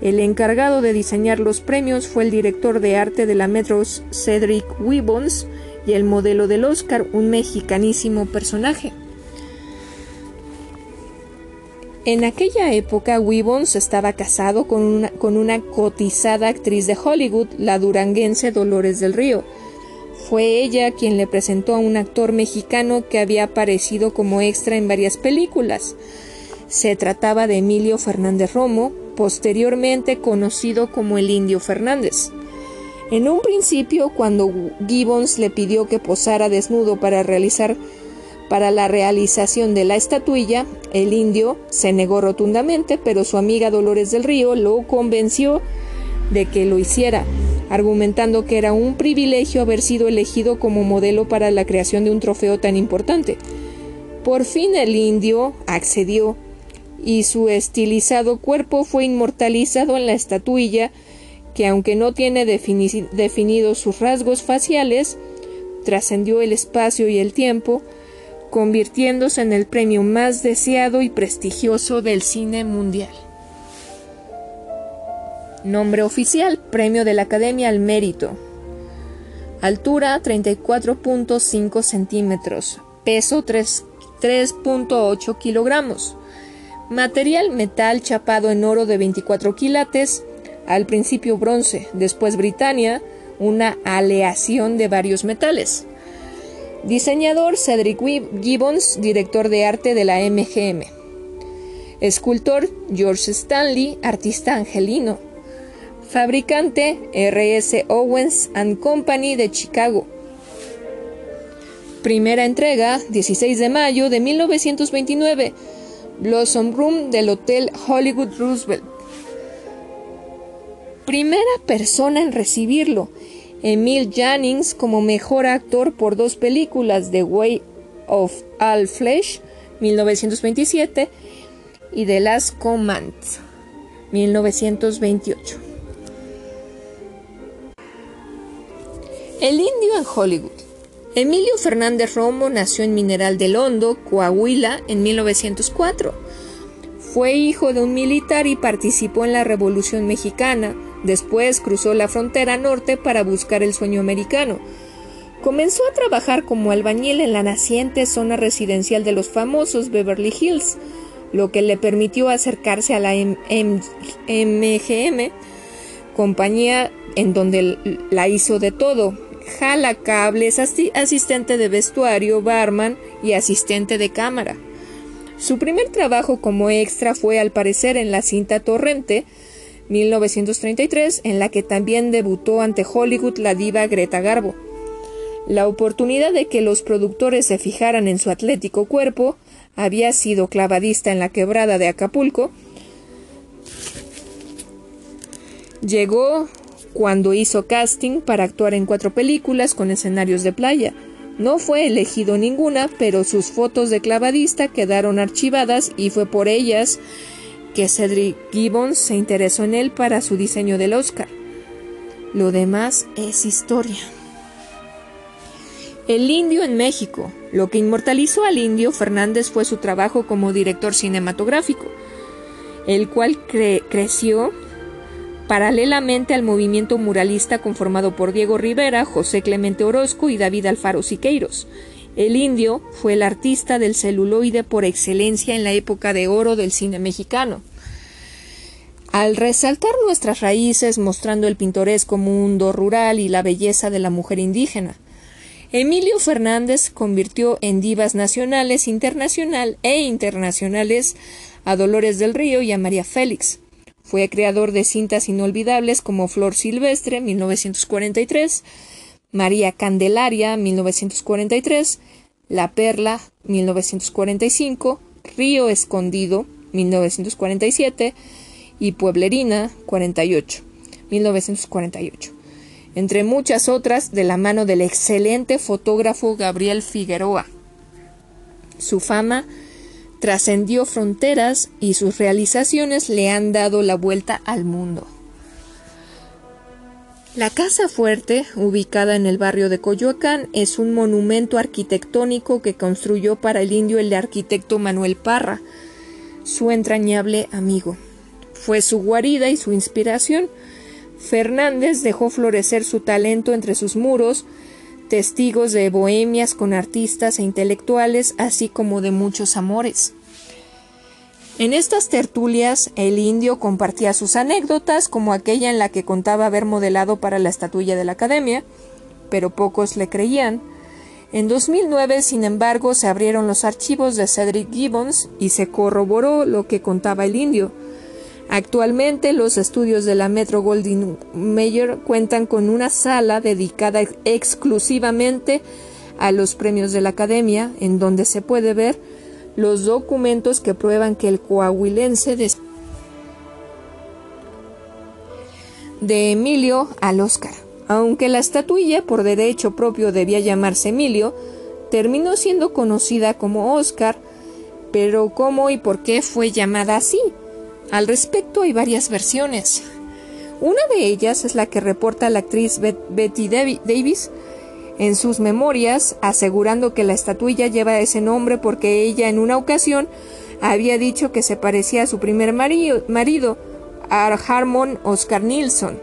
El encargado de diseñar los premios fue el director de arte de la Metro Cedric Wibbons y el modelo del Oscar, un mexicanísimo personaje. En aquella época, Wibbons estaba casado con una, con una, cotizada actriz de Hollywood, la duranguense Dolores del Río. Fue ella quien le presentó a un actor mexicano que había aparecido como extra en varias películas. Se trataba de Emilio Fernández Romo, posteriormente conocido como el Indio Fernández. En un principio, cuando Gibbons le pidió que posara desnudo para realizar para la realización de la estatuilla, el indio se negó rotundamente, pero su amiga Dolores del Río lo convenció de que lo hiciera, argumentando que era un privilegio haber sido elegido como modelo para la creación de un trofeo tan importante. Por fin el indio accedió y su estilizado cuerpo fue inmortalizado en la estatuilla que aunque no tiene definidos sus rasgos faciales, trascendió el espacio y el tiempo, convirtiéndose en el premio más deseado y prestigioso del cine mundial. Nombre oficial, Premio de la Academia al Mérito. Altura 34.5 centímetros. Peso 3.8 kilogramos. Material metal chapado en oro de 24 quilates. Al principio bronce, después Britania, una aleación de varios metales. Diseñador Cedric Gibbons, director de arte de la MGM. Escultor George Stanley, artista angelino. Fabricante RS Owens ⁇ Company de Chicago. Primera entrega, 16 de mayo de 1929. Blossom Room del Hotel Hollywood Roosevelt. Primera persona en recibirlo. Emil Jannings como mejor actor por dos películas, The Way of All Flesh, 1927, y The Last Command, 1928. El indio en Hollywood. Emilio Fernández Romo nació en Mineral del Hondo, Coahuila, en 1904. Fue hijo de un militar y participó en la Revolución Mexicana, Después cruzó la frontera norte para buscar el sueño americano. Comenzó a trabajar como albañil en la naciente zona residencial de los famosos Beverly Hills, lo que le permitió acercarse a la MGM, compañía en donde la hizo de todo. Jala cables, asistente de vestuario, barman y asistente de cámara. Su primer trabajo como extra fue al parecer en la cinta Torrente, 1933, en la que también debutó ante Hollywood la diva Greta Garbo. La oportunidad de que los productores se fijaran en su atlético cuerpo había sido clavadista en la quebrada de Acapulco. Llegó cuando hizo casting para actuar en cuatro películas con escenarios de playa. No fue elegido ninguna, pero sus fotos de clavadista quedaron archivadas y fue por ellas que Cedric Gibbons se interesó en él para su diseño del Oscar. Lo demás es historia. El indio en México. Lo que inmortalizó al indio Fernández fue su trabajo como director cinematográfico, el cual creció paralelamente al movimiento muralista conformado por Diego Rivera, José Clemente Orozco y David Alfaro Siqueiros. El indio fue el artista del celuloide por excelencia en la época de oro del cine mexicano. Al resaltar nuestras raíces mostrando el pintoresco mundo rural y la belleza de la mujer indígena, Emilio Fernández convirtió en divas nacionales, internacional e internacionales a Dolores del Río y a María Félix. Fue creador de cintas inolvidables como Flor Silvestre, 1943, María Candelaria, 1943, La Perla, 1945, Río Escondido, 1947 y Pueblerina, 48, 1948, entre muchas otras de la mano del excelente fotógrafo Gabriel Figueroa. Su fama trascendió fronteras y sus realizaciones le han dado la vuelta al mundo. La Casa Fuerte, ubicada en el barrio de Coyoacán, es un monumento arquitectónico que construyó para el indio el arquitecto Manuel Parra, su entrañable amigo. Fue su guarida y su inspiración. Fernández dejó florecer su talento entre sus muros, testigos de bohemias con artistas e intelectuales, así como de muchos amores. En estas tertulias, el indio compartía sus anécdotas, como aquella en la que contaba haber modelado para la estatuilla de la Academia, pero pocos le creían. En 2009, sin embargo, se abrieron los archivos de Cedric Gibbons y se corroboró lo que contaba el indio. Actualmente los estudios de la Metro Goldwyn Mayer cuentan con una sala dedicada exclusivamente a los premios de la Academia, en donde se puede ver los documentos que prueban que el coahuilense de, de Emilio al Oscar. Aunque la estatuilla por derecho propio debía llamarse Emilio, terminó siendo conocida como Oscar, pero cómo y por qué fue llamada así. Al respecto hay varias versiones. Una de ellas es la que reporta la actriz Betty Davis en sus memorias, asegurando que la estatuilla lleva ese nombre porque ella en una ocasión había dicho que se parecía a su primer marido, marido Harmon Oscar Nilsson.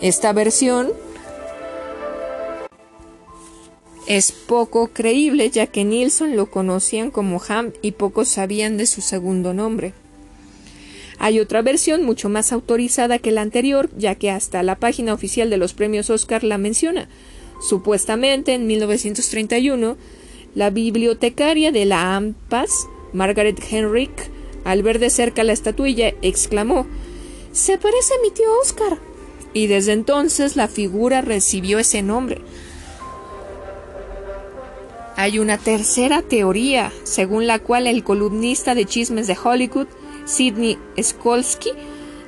Esta versión es poco creíble ya que Nilsson lo conocían como Ham y pocos sabían de su segundo nombre. Hay otra versión mucho más autorizada que la anterior, ya que hasta la página oficial de los premios Oscar la menciona. Supuestamente, en 1931, la bibliotecaria de la AMPAS, Margaret Henrik, al ver de cerca la estatuilla, exclamó Se parece a mi tío Oscar. Y desde entonces la figura recibió ese nombre. Hay una tercera teoría, según la cual el columnista de chismes de Hollywood Sidney Skolsky,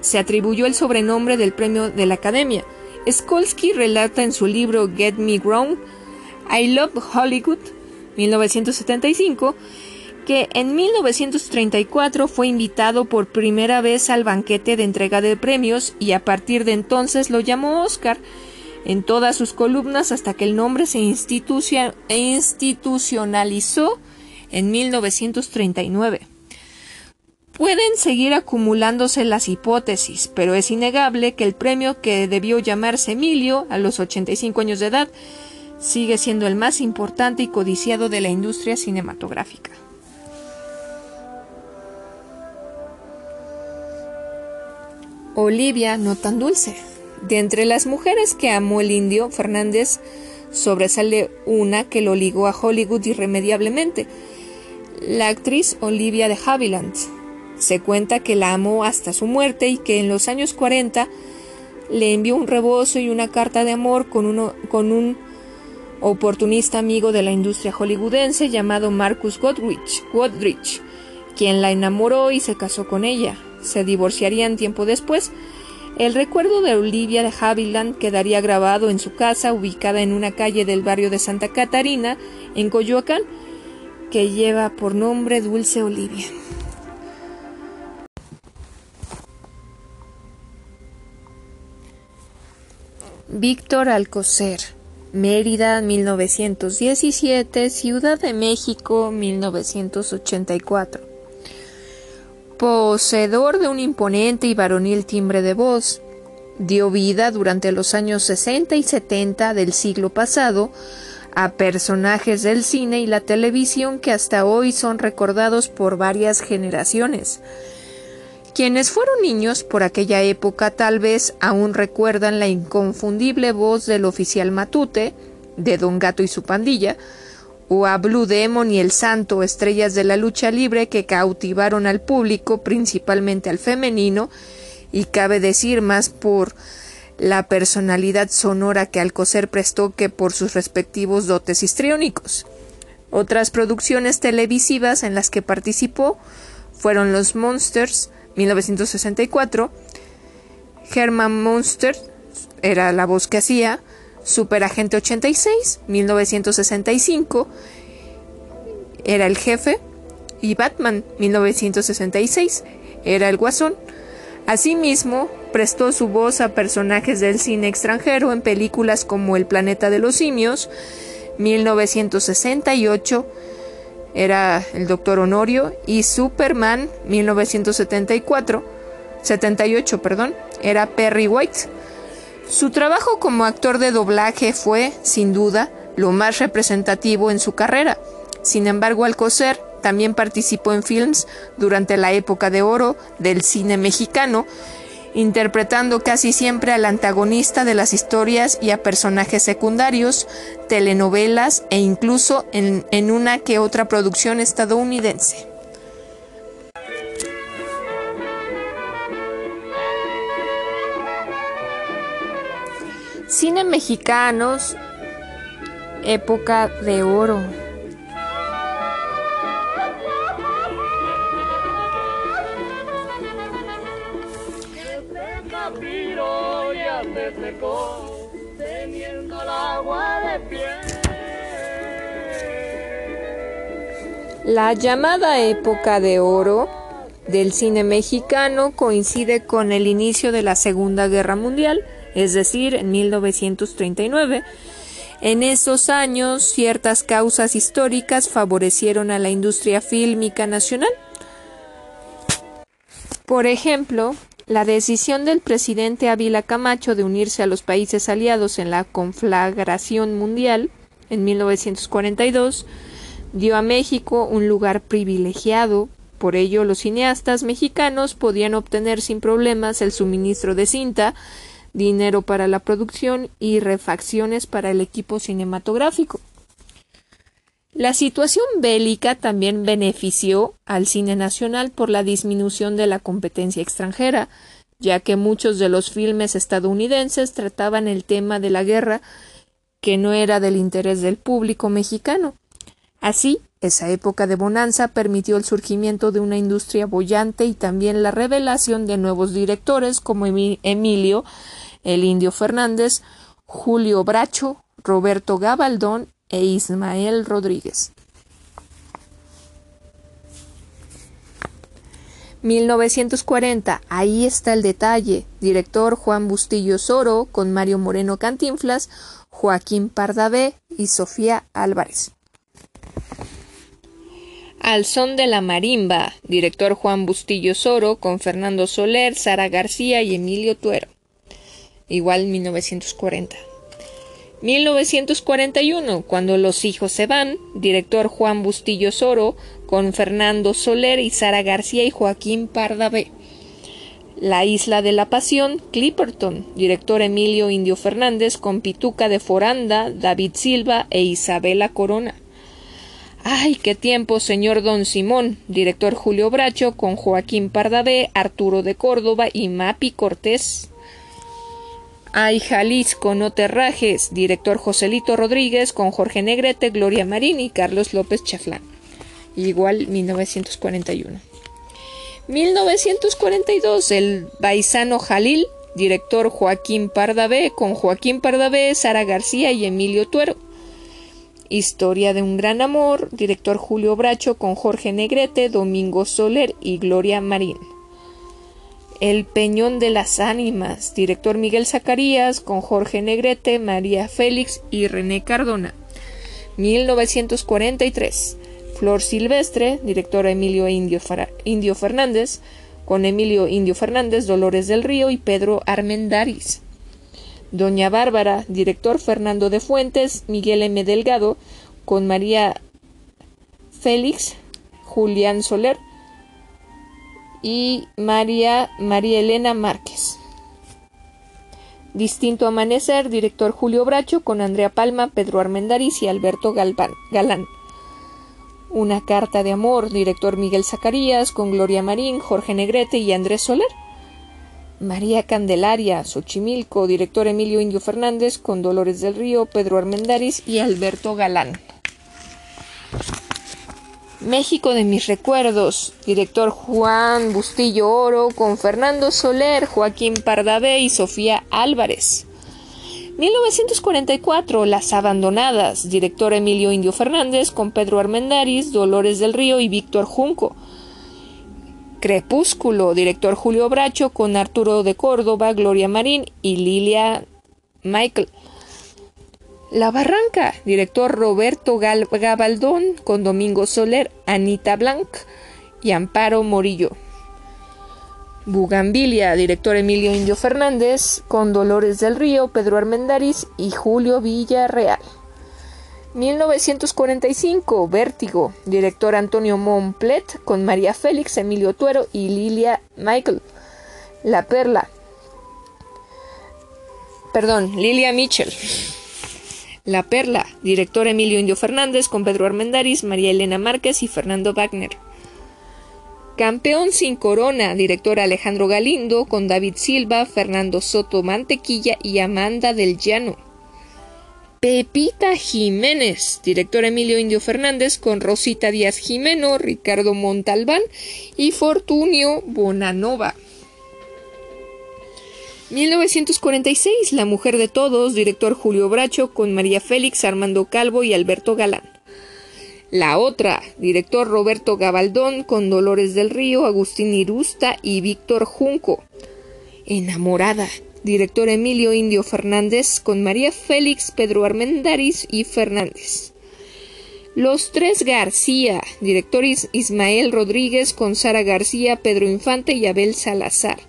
se atribuyó el sobrenombre del premio de la Academia. Skolsky relata en su libro Get Me Ground, I Love Hollywood, 1975, que en 1934 fue invitado por primera vez al banquete de entrega de premios y a partir de entonces lo llamó Oscar en todas sus columnas hasta que el nombre se institucionalizó en 1939. Pueden seguir acumulándose las hipótesis, pero es innegable que el premio que debió llamarse Emilio a los 85 años de edad sigue siendo el más importante y codiciado de la industria cinematográfica. Olivia no tan dulce. De entre las mujeres que amó el indio, Fernández sobresale una que lo ligó a Hollywood irremediablemente, la actriz Olivia de Havilland. Se cuenta que la amó hasta su muerte y que en los años 40 le envió un rebozo y una carta de amor con, uno, con un oportunista amigo de la industria hollywoodense llamado Marcus Godrich, Godrich, quien la enamoró y se casó con ella. Se divorciarían tiempo después. El recuerdo de Olivia de Havilland quedaría grabado en su casa, ubicada en una calle del barrio de Santa Catarina, en Coyoacán, que lleva por nombre Dulce Olivia. Víctor Alcocer, Mérida 1917, Ciudad de México 1984. Poseedor de un imponente y varonil timbre de voz, dio vida durante los años 60 y 70 del siglo pasado a personajes del cine y la televisión que hasta hoy son recordados por varias generaciones. Quienes fueron niños por aquella época tal vez aún recuerdan la inconfundible voz del oficial Matute, de Don Gato y su pandilla, o a Blue Demon y el Santo, estrellas de la lucha libre que cautivaron al público, principalmente al femenino, y cabe decir más por la personalidad sonora que Alcocer prestó que por sus respectivos dotes histriónicos. Otras producciones televisivas en las que participó fueron Los Monsters, 1964, Herman Monster era la voz que hacía, Super Agente 86, 1965, era el jefe, y Batman, 1966, era el guasón. Asimismo, prestó su voz a personajes del cine extranjero en películas como El planeta de los simios, 1968, era el doctor Honorio, y Superman 1974, 78, perdón, era Perry White. Su trabajo como actor de doblaje fue, sin duda, lo más representativo en su carrera. Sin embargo, Alcocer también participó en films durante la época de oro del cine mexicano, interpretando casi siempre al antagonista de las historias y a personajes secundarios, telenovelas e incluso en, una que otra producción estadounidense. Cine mexicanos, época de oro. La llamada época de oro del cine mexicano coincide con el inicio de la Segunda Guerra Mundial, es decir, en 1939. En esos años, ciertas causas históricas favorecieron a la industria fílmica nacional. Por ejemplo, la decisión del presidente Ávila Camacho de unirse a los países aliados en la conflagración mundial en 1942 dio a México un lugar privilegiado, por ello los cineastas mexicanos podían obtener sin problemas el suministro de cinta, dinero para la producción y refacciones para el equipo cinematográfico. La situación bélica también benefició al cine nacional por la disminución de la competencia extranjera, ya que muchos de los filmes estadounidenses trataban el tema de la guerra que no era del interés del público mexicano. Así, esa época de bonanza permitió el surgimiento de una industria bollante y también la revelación de nuevos directores como Emilio, el Indio Fernández, Julio Bracho, Roberto Gabaldón e Ismael Rodríguez. 1940, ahí está el detalle. Director Juan Bustillo Soro, con Mario Moreno Cantinflas, Joaquín Pardavé y Sofía Álvarez. Al son de la marimba, director Juan Bustillo Soro, con Fernando Soler, Sara García y Emilio Tuero. Igual 1940. 1941, cuando los hijos se van, director Juan Bustillo Soro, con Fernando Soler y Sara García y Joaquín Pardavé. La Isla de la Pasión, Clipperton, director Emilio Indio Fernández, con Pituca de Foranda, David Silva e Isabela Corona. Ay, qué tiempo, señor don Simón, director Julio Bracho, con Joaquín Pardavé, Arturo de Córdoba y Mapi Cortés. Ay, Jalisco, no te rajes, director Joselito Rodríguez, con Jorge Negrete, Gloria Marín y Carlos López Chaflán. Igual 1941. 1942, el Baisano Jalil, director Joaquín Pardavé, con Joaquín Pardavé, Sara García y Emilio Tuero. Historia de un gran amor, director Julio Bracho con Jorge Negrete, Domingo Soler y Gloria Marín. El Peñón de las Ánimas, director Miguel Zacarías, con Jorge Negrete, María Félix y René Cardona. 1943. Flor Silvestre, director Emilio Indio, Indio Fernández, con Emilio Indio Fernández, Dolores del Río y Pedro Armendaris. Doña Bárbara, director Fernando de Fuentes, Miguel M. Delgado, con María Félix, Julián Soler y María, María Elena Márquez. Distinto Amanecer, director Julio Bracho, con Andrea Palma, Pedro Armendaris y Alberto Galán. Una carta de amor, director Miguel Zacarías, con Gloria Marín, Jorge Negrete y Andrés Soler. María Candelaria, Xochimilco, director Emilio Indio Fernández, con Dolores del Río, Pedro Armendaris y Alberto Galán. México de mis recuerdos, director Juan Bustillo Oro, con Fernando Soler, Joaquín Pardavé y Sofía Álvarez. 1944, Las Abandonadas, director Emilio Indio Fernández, con Pedro Armendaris, Dolores del Río y Víctor Junco. Crepúsculo, director Julio Bracho, con Arturo de Córdoba, Gloria Marín y Lilia Michael. La Barranca, director Roberto Gabaldón, con Domingo Soler, Anita Blanc y Amparo Morillo. Bugambilia, director Emilio Indio Fernández, con Dolores del Río, Pedro Armendaris y Julio Villarreal. 1945, Vértigo, director Antonio Montplet, con María Félix, Emilio Tuero y Lilia Michael. La Perla. Perdón, Lilia Mitchell. La Perla, director Emilio Indio Fernández, con Pedro Armendaris, María Elena Márquez y Fernando Wagner. Campeón sin corona, director Alejandro Galindo, con David Silva, Fernando Soto Mantequilla y Amanda del Llano. Pepita Jiménez, director Emilio Indio Fernández, con Rosita Díaz Jimeno, Ricardo Montalbán y Fortunio Bonanova. 1946, La Mujer de Todos, director Julio Bracho, con María Félix, Armando Calvo y Alberto Galán. La otra, director Roberto Gabaldón, con Dolores del Río, Agustín Irusta y Víctor Junco. Enamorada, director Emilio Indio Fernández, con María Félix, Pedro Armendaris y Fernández. Los tres García, director Ismael Rodríguez, con Sara García, Pedro Infante y Abel Salazar.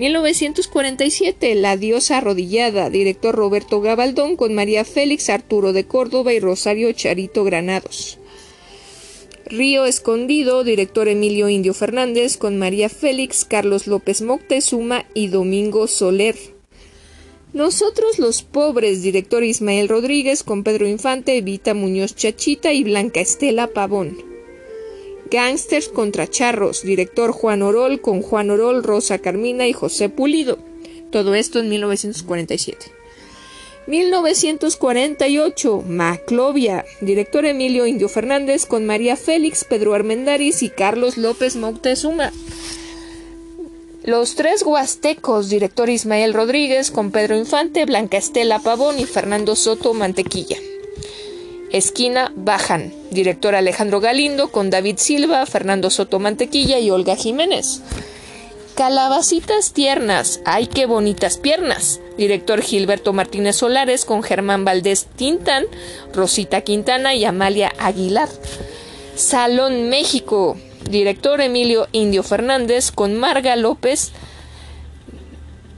1947, La diosa arrodillada, director Roberto Gabaldón, con María Félix, Arturo de Córdoba y Rosario Charito Granados. Río Escondido, director Emilio Indio Fernández, con María Félix, Carlos López Moctezuma y Domingo Soler. Nosotros los pobres, director Ismael Rodríguez, con Pedro Infante, Evita Muñoz Chachita y Blanca Estela Pavón. Gangsters contra Charros, director Juan Orol, con Juan Orol, Rosa Carmina y José Pulido. Todo esto en 1947. 1948, Maclovia, director Emilio Indio Fernández con María Félix, Pedro Armendaris y Carlos López Moctezuma. Los tres huastecos, director Ismael Rodríguez con Pedro Infante, Blanca Estela Pavón y Fernando Soto Mantequilla. Esquina Bajan, director Alejandro Galindo con David Silva, Fernando Soto Mantequilla y Olga Jiménez. Calabacitas tiernas, ay qué bonitas piernas. Director Gilberto Martínez Solares con Germán Valdés Tintán, Rosita Quintana y Amalia Aguilar. Salón México. Director Emilio Indio Fernández con Marga López,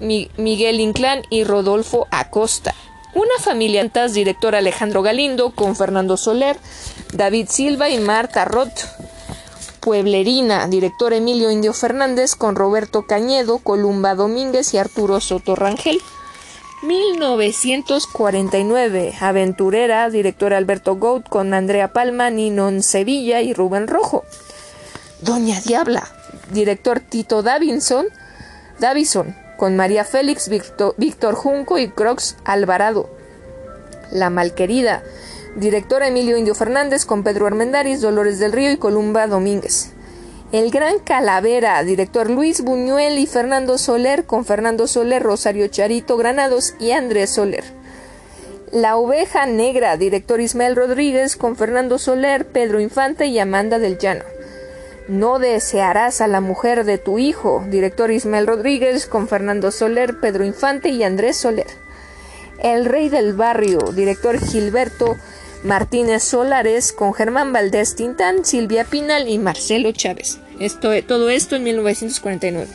Miguel Inclán y Rodolfo Acosta. Una familia director Alejandro Galindo con Fernando Soler, David Silva y Marta Roth. Pueblerina, director Emilio Indio Fernández con Roberto Cañedo, Columba Domínguez y Arturo Soto Rangel. 1949, Aventurera, director Alberto Gout con Andrea Palma, Ninon Sevilla y Rubén Rojo. Doña Diabla, director Tito Davinson, Davison, con María Félix, Víctor, Junco y Crox Alvarado. La Malquerida, Director Emilio Indio Fernández con Pedro Armendaris, Dolores del Río y Columba Domínguez. El Gran Calavera, director Luis Buñuel y Fernando Soler con Fernando Soler, Rosario Charito Granados y Andrés Soler. La Oveja Negra, director Ismael Rodríguez con Fernando Soler, Pedro Infante y Amanda del Llano. No desearás a la mujer de tu hijo, director Ismael Rodríguez, con Fernando Soler, Pedro Infante y Andrés Soler. El Rey del Barrio, director Gilberto Martínez Solares, con Germán Valdés Tintán, Silvia Pinal y Marcelo Chávez. Esto, todo esto en 1949.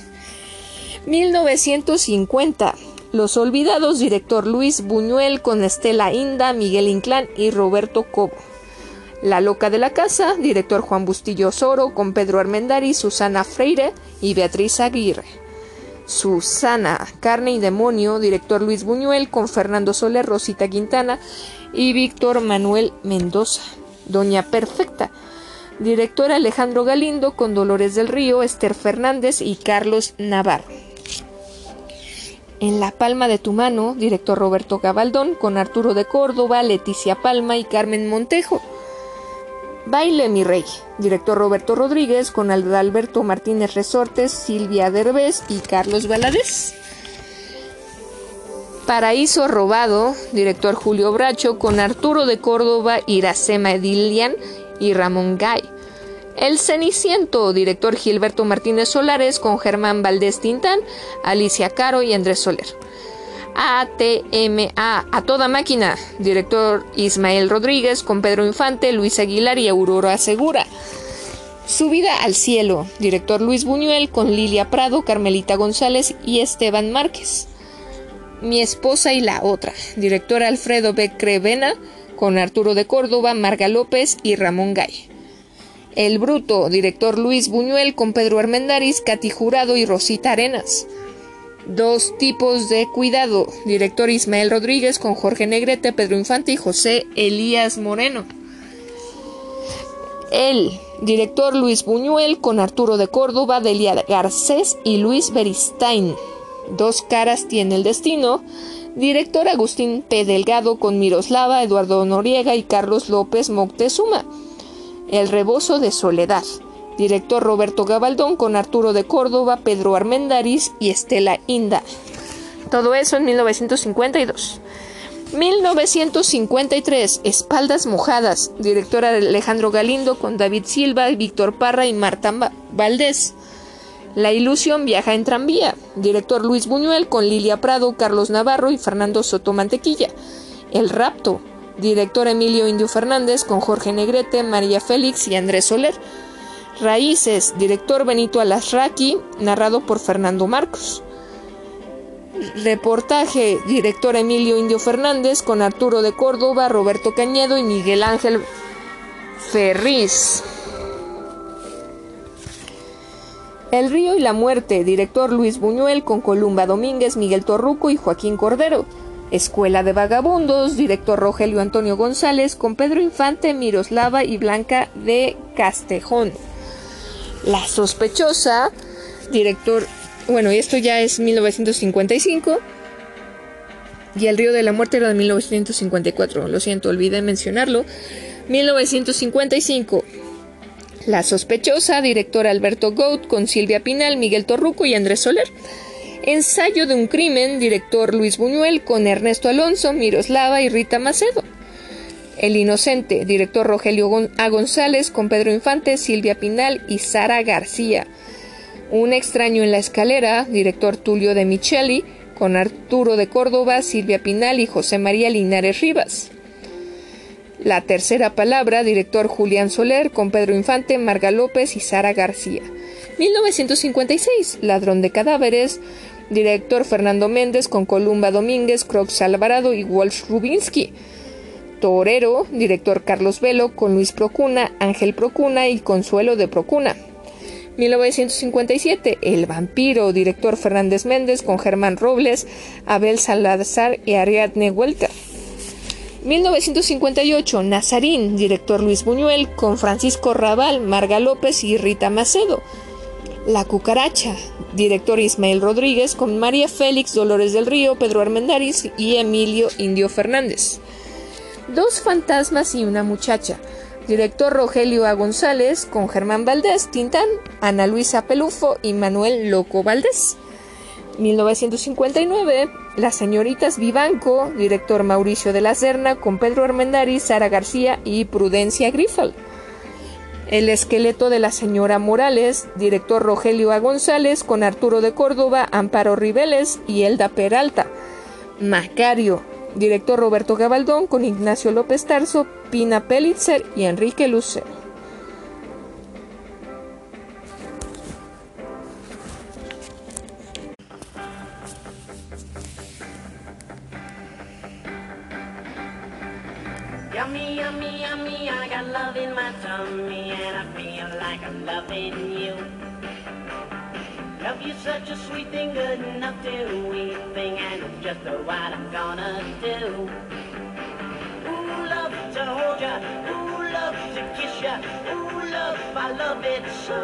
1950. Los Olvidados, director Luis Buñuel, con Estela Inda, Miguel Inclán y Roberto Cobo. La Loca de la Casa, director Juan Bustillo Soro, con Pedro Armendari, Susana Freire y Beatriz Aguirre. Susana, Carne y Demonio, director Luis Buñuel, con Fernando Soler, Rosita Quintana y Víctor Manuel Mendoza. Doña Perfecta, director Alejandro Galindo, con Dolores del Río, Esther Fernández y Carlos Navarro. En la palma de tu mano, director Roberto Gabaldón, con Arturo de Córdoba, Leticia Palma y Carmen Montejo. Baile mi rey, director Roberto Rodríguez, con Alberto Martínez Resortes, Silvia Derbez y Carlos Valadez. Paraíso Robado, director Julio Bracho, con Arturo de Córdoba, Iracema Edilian y Ramón Gay. El Ceniciento, director Gilberto Martínez Solares, con Germán Valdés Tintán, Alicia Caro y Andrés Soler. ATMA, a toda máquina, director Ismael Rodríguez, con Pedro Infante, Luis Aguilar y Aurora Segura. Subida al cielo, director Luis Buñuel, con Lilia Prado, Carmelita González y Esteban Márquez. Mi esposa y la otra, director Alfredo Becrevena, con Arturo de Córdoba, Marga López y Ramón Gay. El Bruto, director Luis Buñuel, con Pedro Armendáriz, Cati Jurado y Rosita Arenas. Dos tipos de cuidado. Director Ismael Rodríguez con Jorge Negrete, Pedro Infante y José Elías Moreno. El director Luis Buñuel con Arturo de Córdoba, Delia Garcés y Luis Beristain. Dos caras tiene el destino. Director Agustín P. Delgado con Miroslava, Eduardo Noriega y Carlos López Moctezuma. El rebozo de soledad director Roberto Gabaldón con Arturo de Córdoba, Pedro Armendariz y Estela Inda. Todo eso en 1952. 1953, Espaldas Mojadas, director Alejandro Galindo con David Silva, Víctor Parra y Marta Valdés. La ilusión viaja en tranvía, director Luis Buñuel con Lilia Prado, Carlos Navarro y Fernando Soto Mantequilla. El rapto, director Emilio Indio Fernández con Jorge Negrete, María Félix y Andrés Soler. Raíces, director Benito Alasraqui, narrado por Fernando Marcos. Reportaje, director Emilio Indio Fernández, con Arturo de Córdoba, Roberto Cañedo y Miguel Ángel Ferriz. El río y la muerte, director Luis Buñuel, con Columba Domínguez, Miguel Torruco y Joaquín Cordero. Escuela de Vagabundos, director Rogelio Antonio González, con Pedro Infante, Miroslava y Blanca de Castejón. La sospechosa, director, bueno, esto ya es 1955. Y El río de la muerte era de 1954, lo siento, olvidé mencionarlo. 1955. La sospechosa, director Alberto Gout, con Silvia Pinal, Miguel Torruco y Andrés Soler. Ensayo de un crimen, director Luis Buñuel, con Ernesto Alonso, Miroslava y Rita Macedo. El Inocente, director Rogelio A. González, con Pedro Infante, Silvia Pinal y Sara García. Un extraño en la escalera, director Tulio de Micheli, con Arturo de Córdoba, Silvia Pinal y José María Linares Rivas. La tercera palabra, director Julián Soler, con Pedro Infante, Marga López y Sara García. 1956, Ladrón de Cadáveres, director Fernando Méndez, con Columba Domínguez, Crox Alvarado y Walsh Rubinsky. Torero, director Carlos Velo, con Luis Procuna, Ángel Procuna y Consuelo de Procuna. 1957, El vampiro, director Fernández Méndez, con Germán Robles, Abel Salazar y Ariadne Huelta. 1958, Nazarín, director Luis Buñuel, con Francisco Raval, Marga López y Rita Macedo. La cucaracha, director Ismael Rodríguez, con María Félix, Dolores del Río, Pedro Armendáriz y Emilio Indio Fernández. Dos fantasmas y una muchacha. Director Rogelio A. González con Germán Valdés, Tintán, Ana Luisa Pelufo y Manuel Loco Valdés. 1959, Las señoritas Vivanco, director Mauricio de la Serna con Pedro Armendari, Sara García y Prudencia Grifal. El esqueleto de la señora Morales, director Rogelio A. González, con Arturo de Córdoba, Amparo Riveles y Elda Peralta. Macario, director Roberto Gabaldón, con Ignacio López Tarso, Pina Pelitzer y Enrique Lucero. Yummy, yummy, yummy, I got love in my tummy and I feel like I'm loving you. Love you such a sweet thing, good enough to eat thing, and it's just know what I'm gonna do. Ooh, love to hold ya, ooh, love to kiss ya, ooh, love, I love it so.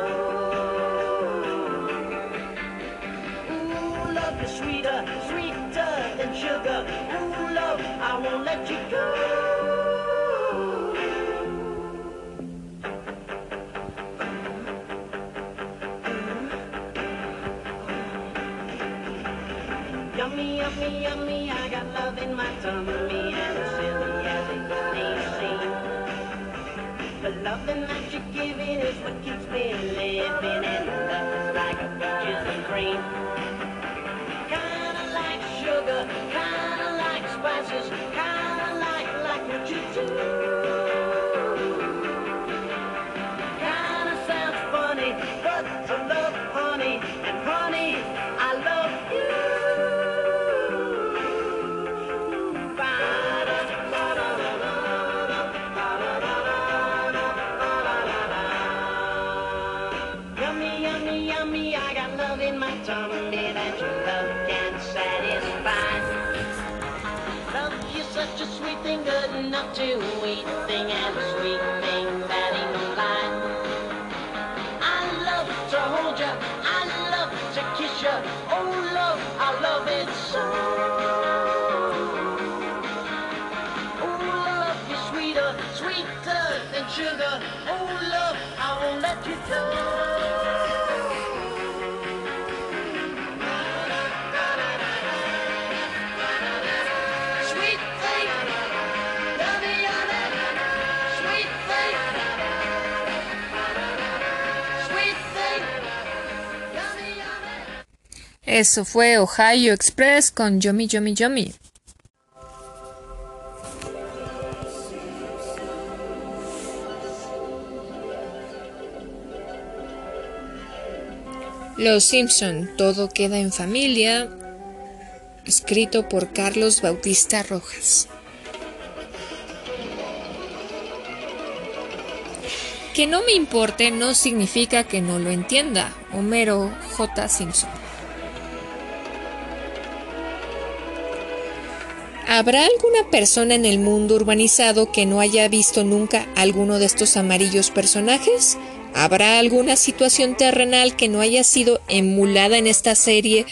Ooh, love is sweeter, sweeter than sugar. Ooh, love, I won't let you go. Yummy, yummy, yummy, I got love in my tummy and as silly as it may seem. The loving that you're giving is what keeps me living and love is like a peaches and cream. Kinda like sugar, kinda like spices, kinda like, like what you do. Good enough to eat a thing and sweet Eso fue Ohio Express con Yomi Yomi Yomi. Los Simpson, todo queda en familia, escrito por Carlos Bautista Rojas. Que no me importe no significa que no lo entienda. Homero J. Simpson. ¿Habrá alguna persona en el mundo urbanizado que no haya visto nunca alguno de estos amarillos personajes? ¿Habrá alguna situación terrenal que no haya sido emulada en esta serie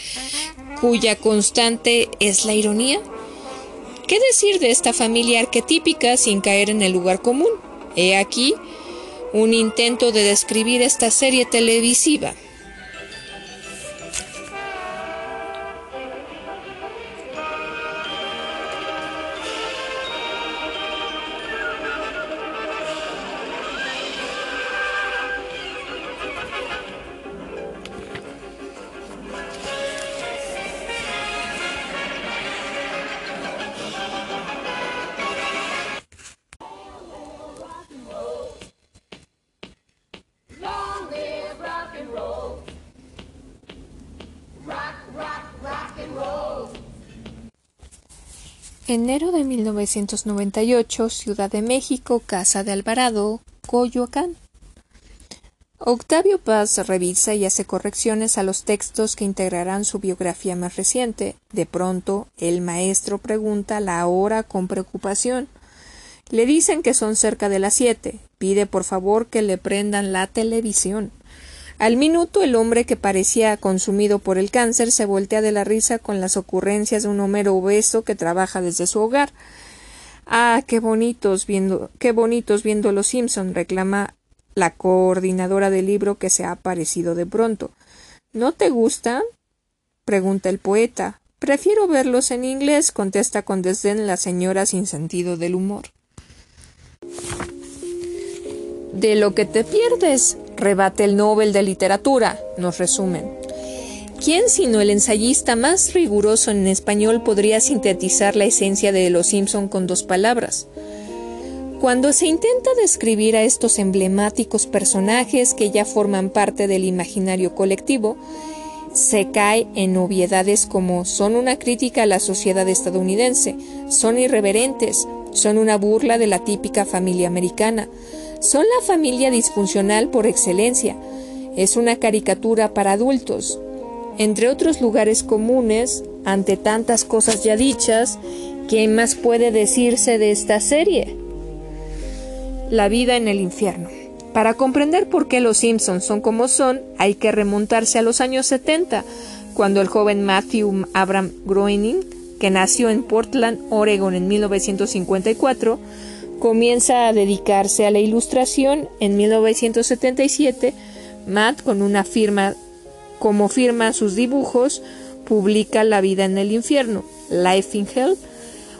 cuya constante es la ironía? ¿Qué decir de esta familia arquetípica sin caer en el lugar común? He aquí un intento de describir esta serie televisiva. Enero de 1998, Ciudad de México, Casa de Alvarado, Coyoacán. Octavio Paz revisa y hace correcciones a los textos que integrarán su biografía más reciente. De pronto, el maestro pregunta la hora con preocupación. Le dicen que son cerca de las siete. Pide por favor que le prendan la televisión. Al minuto el hombre que parecía consumido por el cáncer se voltea de la risa con las ocurrencias de un Homero obeso que trabaja desde su hogar. Ah, qué bonitos viendo, qué bonitos viendo los Simpson, reclama la coordinadora del libro que se ha aparecido de pronto. ¿No te gustan? pregunta el poeta. Prefiero verlos en inglés, contesta con desdén la señora sin sentido del humor. De lo que te pierdes, rebate el Nobel de Literatura, nos resumen. ¿Quién sino el ensayista más riguroso en español podría sintetizar la esencia de Los Simpson con dos palabras? Cuando se intenta describir a estos emblemáticos personajes que ya forman parte del imaginario colectivo, se cae en obviedades como son una crítica a la sociedad estadounidense, son irreverentes, son una burla de la típica familia americana, son la familia disfuncional por excelencia, es una caricatura para adultos. Entre otros lugares comunes, ante tantas cosas ya dichas, ¿qué más puede decirse de esta serie? La vida en el infierno. Para comprender por qué los Simpsons son como son, hay que remontarse a los años 70, cuando el joven Matthew Abram Groening, que nació en Portland, Oregon en 1954, comienza a dedicarse a la ilustración. En 1977, Matt, con una firma como firma sus dibujos, publica La vida en el infierno, Life in Hell,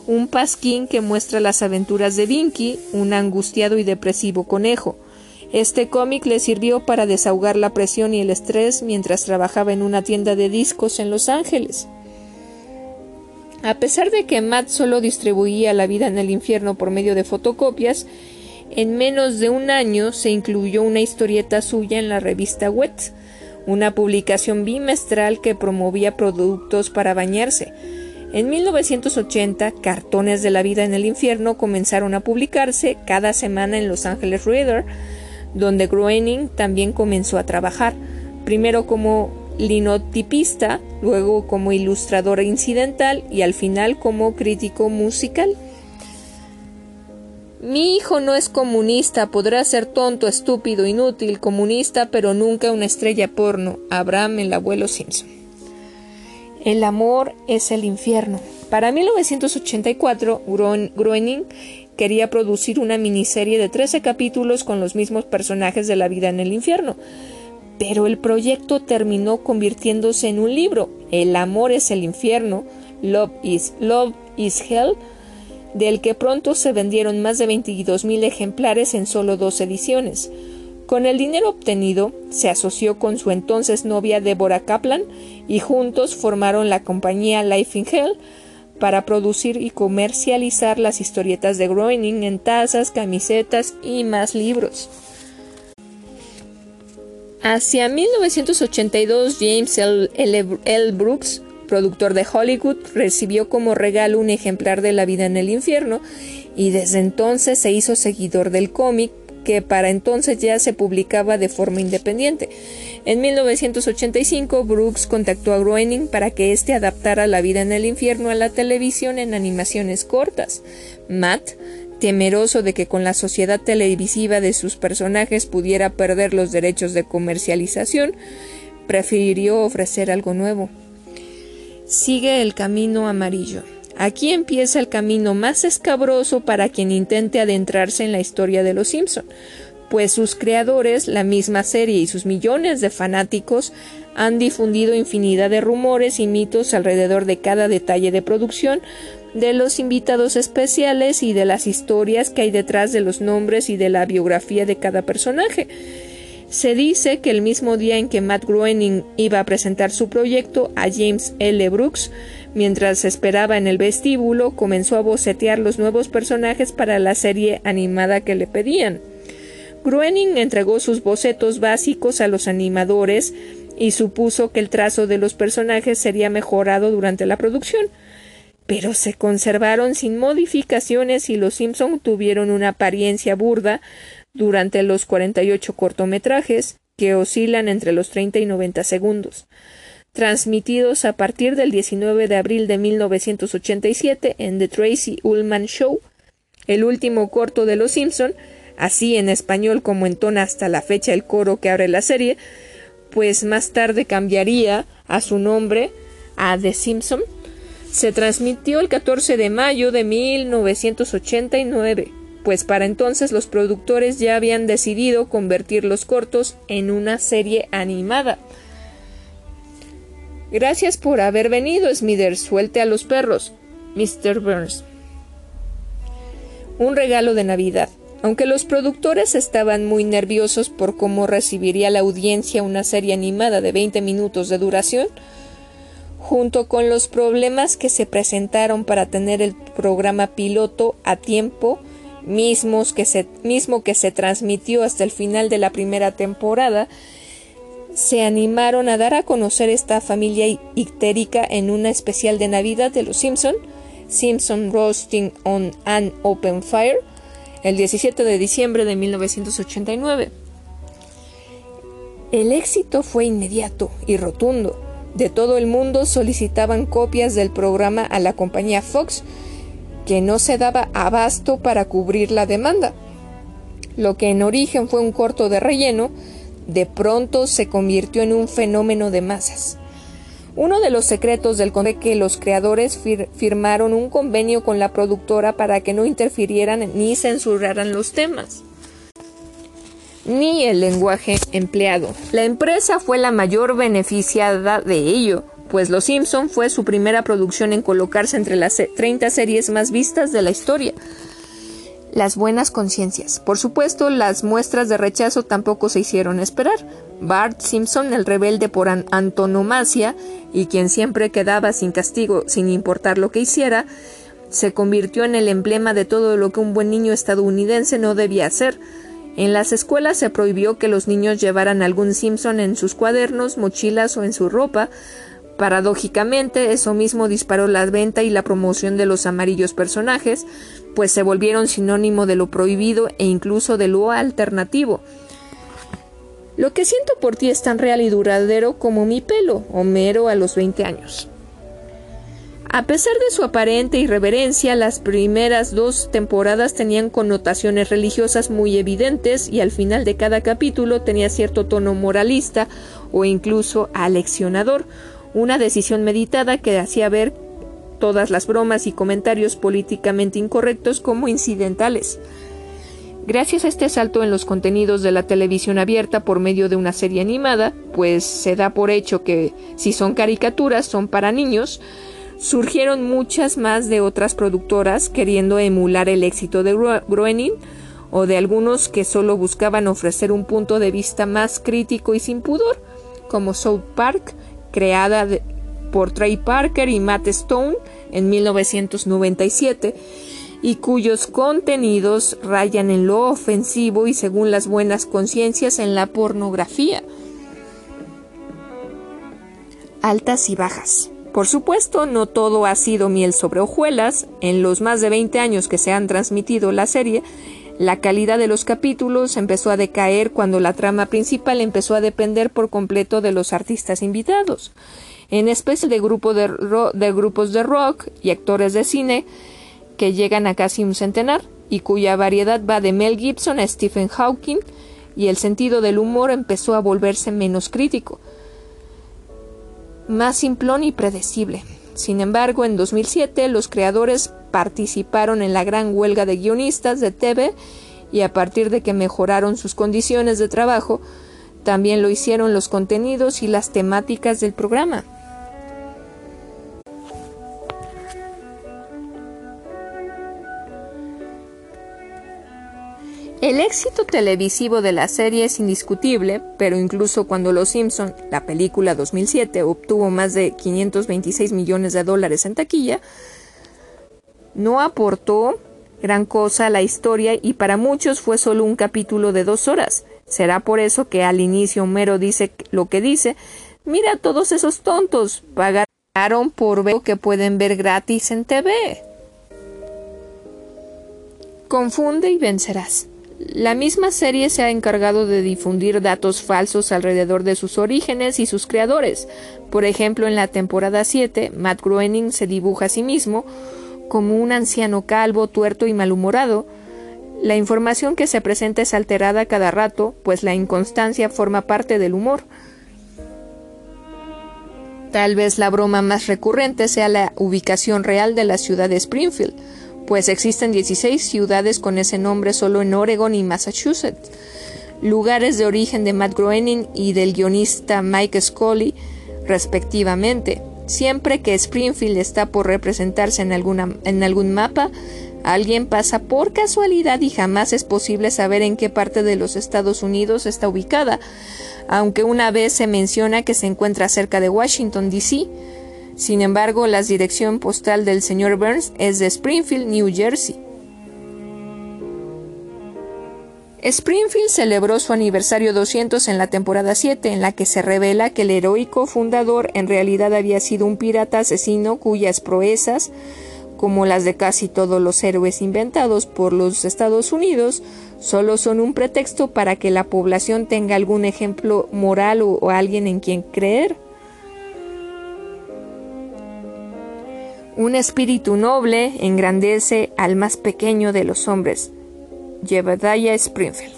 un pasquín que muestra las aventuras de Vinky, un angustiado y depresivo conejo. Este cómic le sirvió para desahogar la presión y el estrés mientras trabajaba en una tienda de discos en Los Ángeles. A pesar de que Matt solo distribuía La vida en el infierno por medio de fotocopias, en menos de un año se incluyó una historieta suya en la revista Wet, una publicación bimestral que promovía productos para bañarse. En 1980, cartones de la vida en el infierno comenzaron a publicarse cada semana en Los Ángeles Reader, donde Groening también comenzó a trabajar, primero como linotipista, luego como ilustrador incidental y al final como crítico musical. Mi hijo no es comunista, podrá ser tonto, estúpido, inútil, comunista, pero nunca una estrella porno. Abraham, el abuelo Simpson. El amor es el infierno. Para 1984, Groening quería producir una miniserie de 13 capítulos con los mismos personajes de la vida en el infierno. Pero el proyecto terminó convirtiéndose en un libro, El amor es el infierno, Love is, Love is Hell, del que pronto se vendieron más de 22.000 ejemplares en solo dos ediciones. Con el dinero obtenido, se asoció con su entonces novia Deborah Kaplan y juntos formaron la compañía Life in Hell, para producir y comercializar las historietas de Groening en tazas, camisetas y más libros. Hacia 1982, James L. Brooks, productor de Hollywood, recibió como regalo un ejemplar de La vida en el infierno y desde entonces se hizo seguidor del cómic que para entonces ya se publicaba de forma independiente. En 1985, Brooks contactó a Groening para que éste adaptara La vida en el infierno a la televisión en animaciones cortas. Matt, temeroso de que con la sociedad televisiva de sus personajes pudiera perder los derechos de comercialización, prefirió ofrecer algo nuevo. Sigue el camino amarillo. Aquí empieza el camino más escabroso para quien intente adentrarse en la historia de los Simpson pues sus creadores, la misma serie y sus millones de fanáticos han difundido infinidad de rumores y mitos alrededor de cada detalle de producción, de los invitados especiales y de las historias que hay detrás de los nombres y de la biografía de cada personaje. Se dice que el mismo día en que Matt Groening iba a presentar su proyecto a James L. Brooks, mientras esperaba en el vestíbulo, comenzó a bocetear los nuevos personajes para la serie animada que le pedían. Groening entregó sus bocetos básicos a los animadores y supuso que el trazo de los personajes sería mejorado durante la producción. Pero se conservaron sin modificaciones y los Simpson tuvieron una apariencia burda durante los 48 cortometrajes, que oscilan entre los 30 y 90 segundos, transmitidos a partir del 19 de abril de 1987 en The Tracy Ullman Show. El último corto de Los Simpson así en español como entona hasta la fecha el coro que abre la serie, pues más tarde cambiaría a su nombre a The Simpson. Se transmitió el 14 de mayo de 1989, pues para entonces los productores ya habían decidido convertir los cortos en una serie animada. Gracias por haber venido, Smithers. Suelte a los perros. Mr. Burns. Un regalo de Navidad. Aunque los productores estaban muy nerviosos por cómo recibiría la audiencia una serie animada de 20 minutos de duración, junto con los problemas que se presentaron para tener el programa piloto a tiempo, mismos que se, mismo que se transmitió hasta el final de la primera temporada, se animaron a dar a conocer esta familia ictérica en una especial de Navidad de Los Simpson, Simpson Roasting on an Open Fire, el 17 de diciembre de 1989. El éxito fue inmediato y rotundo. De todo el mundo solicitaban copias del programa a la compañía Fox, que no se daba abasto para cubrir la demanda. Lo que en origen fue un corto de relleno, de pronto se convirtió en un fenómeno de masas. Uno de los secretos del fue que los creadores firmaron un convenio con la productora para que no interfirieran ni censuraran los temas ni el lenguaje empleado. La empresa fue la mayor beneficiada de ello, pues Los Simpson fue su primera producción en colocarse entre las 30 series más vistas de la historia. Las buenas conciencias. Por supuesto, las muestras de rechazo tampoco se hicieron esperar. Bart Simpson, el rebelde por antonomasia y quien siempre quedaba sin castigo sin importar lo que hiciera, se convirtió en el emblema de todo lo que un buen niño estadounidense no debía hacer. En las escuelas se prohibió que los niños llevaran algún Simpson en sus cuadernos, mochilas o en su ropa, Paradójicamente, eso mismo disparó la venta y la promoción de los amarillos personajes, pues se volvieron sinónimo de lo prohibido e incluso de lo alternativo. Lo que siento por ti es tan real y duradero como mi pelo, Homero a los 20 años. A pesar de su aparente irreverencia, las primeras dos temporadas tenían connotaciones religiosas muy evidentes y al final de cada capítulo tenía cierto tono moralista o incluso aleccionador, una decisión meditada que hacía ver todas las bromas y comentarios políticamente incorrectos como incidentales. Gracias a este salto en los contenidos de la televisión abierta por medio de una serie animada, pues se da por hecho que si son caricaturas son para niños, surgieron muchas más de otras productoras queriendo emular el éxito de Groening o de algunos que solo buscaban ofrecer un punto de vista más crítico y sin pudor, como South Park, creada por Trey Parker y Matt Stone en 1997 y cuyos contenidos rayan en lo ofensivo y según las buenas conciencias en la pornografía. Altas y bajas. Por supuesto, no todo ha sido miel sobre hojuelas. En los más de 20 años que se han transmitido la serie, la calidad de los capítulos empezó a decaer cuando la trama principal empezó a depender por completo de los artistas invitados, en especial de, de grupos de rock y actores de cine que llegan a casi un centenar y cuya variedad va de Mel Gibson a Stephen Hawking y el sentido del humor empezó a volverse menos crítico, más simplón y predecible. Sin embargo, en 2007 los creadores participaron en la gran huelga de guionistas de TV y a partir de que mejoraron sus condiciones de trabajo, también lo hicieron los contenidos y las temáticas del programa. El éxito televisivo de la serie es indiscutible, pero incluso cuando Los Simpson, la película 2007, obtuvo más de 526 millones de dólares en taquilla, no aportó gran cosa a la historia y para muchos fue solo un capítulo de dos horas. Será por eso que al inicio Homero dice lo que dice. Mira todos esos tontos, pagaron por ver lo que pueden ver gratis en TV. Confunde y vencerás. La misma serie se ha encargado de difundir datos falsos alrededor de sus orígenes y sus creadores. Por ejemplo, en la temporada 7, Matt Groening se dibuja a sí mismo como un anciano calvo, tuerto y malhumorado. La información que se presenta es alterada cada rato, pues la inconstancia forma parte del humor. Tal vez la broma más recurrente sea la ubicación real de la ciudad de Springfield pues existen 16 ciudades con ese nombre solo en Oregon y Massachusetts, lugares de origen de Matt Groening y del guionista Mike Scully, respectivamente. Siempre que Springfield está por representarse en, en algún mapa, Alguien pasa por casualidad y jamás es posible saber en qué parte de los Estados Unidos está ubicada, aunque una vez se menciona que se encuentra cerca de Washington, D.C. Sin embargo, la dirección postal del señor Burns es de Springfield, New Jersey. Springfield celebró su aniversario 200 en la temporada 7, en la que se revela que el heroico fundador en realidad había sido un pirata asesino cuyas proezas, como las de casi todos los héroes inventados por los Estados Unidos, solo son un pretexto para que la población tenga algún ejemplo moral o, o alguien en quien creer. Un espíritu noble engrandece al más pequeño de los hombres. Jebediah Springfield.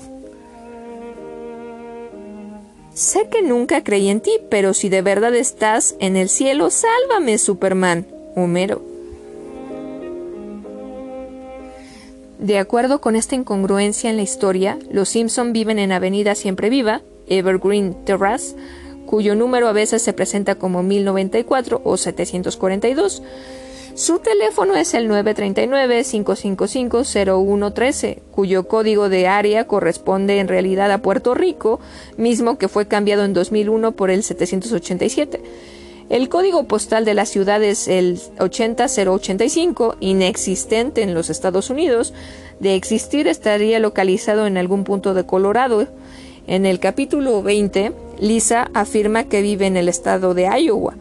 Sé que nunca creí en ti, pero si de verdad estás en el cielo, sálvame, Superman. Homero. De acuerdo con esta incongruencia en la historia, los Simpson viven en Avenida Siempre Viva, Evergreen Terrace, cuyo número a veces se presenta como 1094 o 742, su teléfono es el 939-555-0113, cuyo código de área corresponde en realidad a Puerto Rico, mismo que fue cambiado en 2001 por el 787. El código postal de la ciudad es el 80085, inexistente en los Estados Unidos. De existir estaría localizado en algún punto de Colorado. En el capítulo 20, Lisa afirma que vive en el estado de Iowa.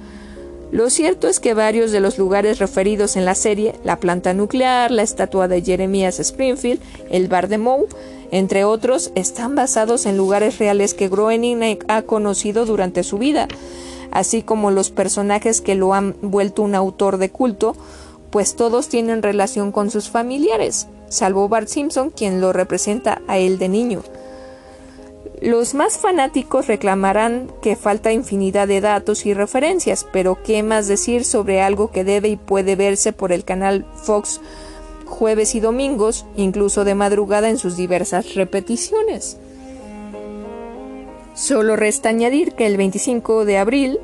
Lo cierto es que varios de los lugares referidos en la serie, la planta nuclear, la estatua de Jeremias Springfield, el bar de Moe, entre otros, están basados en lugares reales que Groening ha conocido durante su vida, así como los personajes que lo han vuelto un autor de culto, pues todos tienen relación con sus familiares, salvo Bart Simpson, quien lo representa a él de niño. Los más fanáticos reclamarán que falta infinidad de datos y referencias, pero ¿qué más decir sobre algo que debe y puede verse por el canal Fox jueves y domingos, incluso de madrugada en sus diversas repeticiones? Solo resta añadir que el 25 de abril,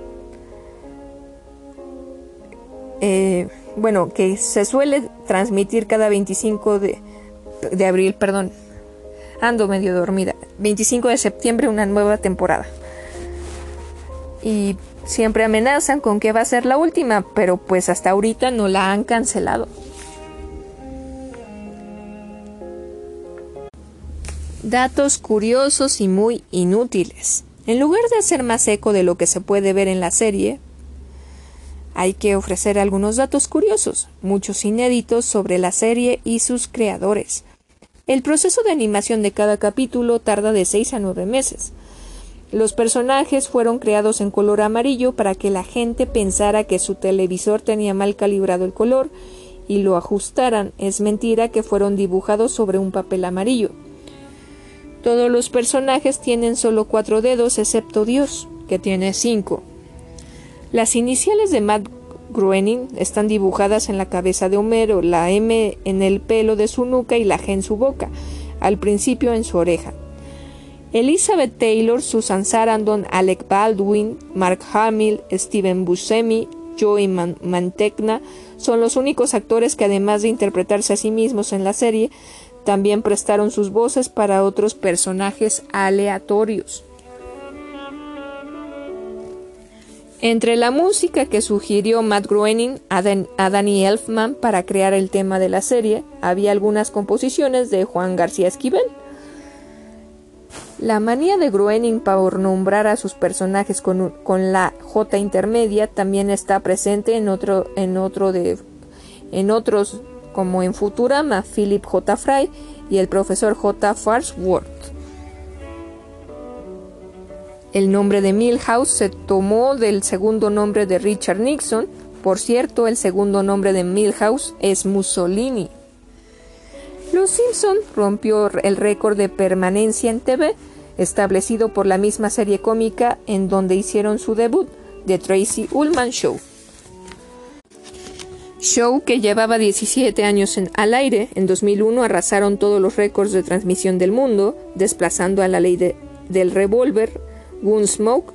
eh, bueno, que se suele transmitir cada 25 de, de abril, perdón, ando medio dormida. 25 de septiembre una nueva temporada. Y siempre amenazan con que va a ser la última, pero pues hasta ahorita no la han cancelado. Datos curiosos y muy inútiles. En lugar de hacer más eco de lo que se puede ver en la serie, hay que ofrecer algunos datos curiosos, muchos inéditos sobre la serie y sus creadores. El proceso de animación de cada capítulo tarda de 6 a 9 meses. Los personajes fueron creados en color amarillo para que la gente pensara que su televisor tenía mal calibrado el color y lo ajustaran. Es mentira que fueron dibujados sobre un papel amarillo. Todos los personajes tienen solo cuatro dedos excepto Dios, que tiene cinco. Las iniciales de Matt Groening están dibujadas en la cabeza de Homero, la M en el pelo de su nuca y la G en su boca, al principio en su oreja. Elizabeth Taylor, Susan Sarandon, Alec Baldwin, Mark Hamill, Steven Buscemi, Joey Mantegna son los únicos actores que además de interpretarse a sí mismos en la serie, también prestaron sus voces para otros personajes aleatorios. Entre la música que sugirió Matt Groening a, Danny Elfman para crear el tema de la serie, había algunas composiciones de Juan García Esquivel. La manía de Groening por nombrar a sus personajes con, la J intermedia también está presente en, otro, en, otro de, en otros como en Futurama, Philip J. Fry y el profesor J. Farnsworth. El nombre de Milhouse se tomó del segundo nombre de Richard Nixon. Por cierto, el segundo nombre de Milhouse es Mussolini. Los Simpson rompió el récord de permanencia en TV establecido por la misma serie cómica en donde hicieron su debut, The Tracy Ullman Show. Show que llevaba 17 años al aire, en 2001 arrasaron todos los récords de transmisión del mundo, desplazando a la ley de, del revólver Gunsmoke,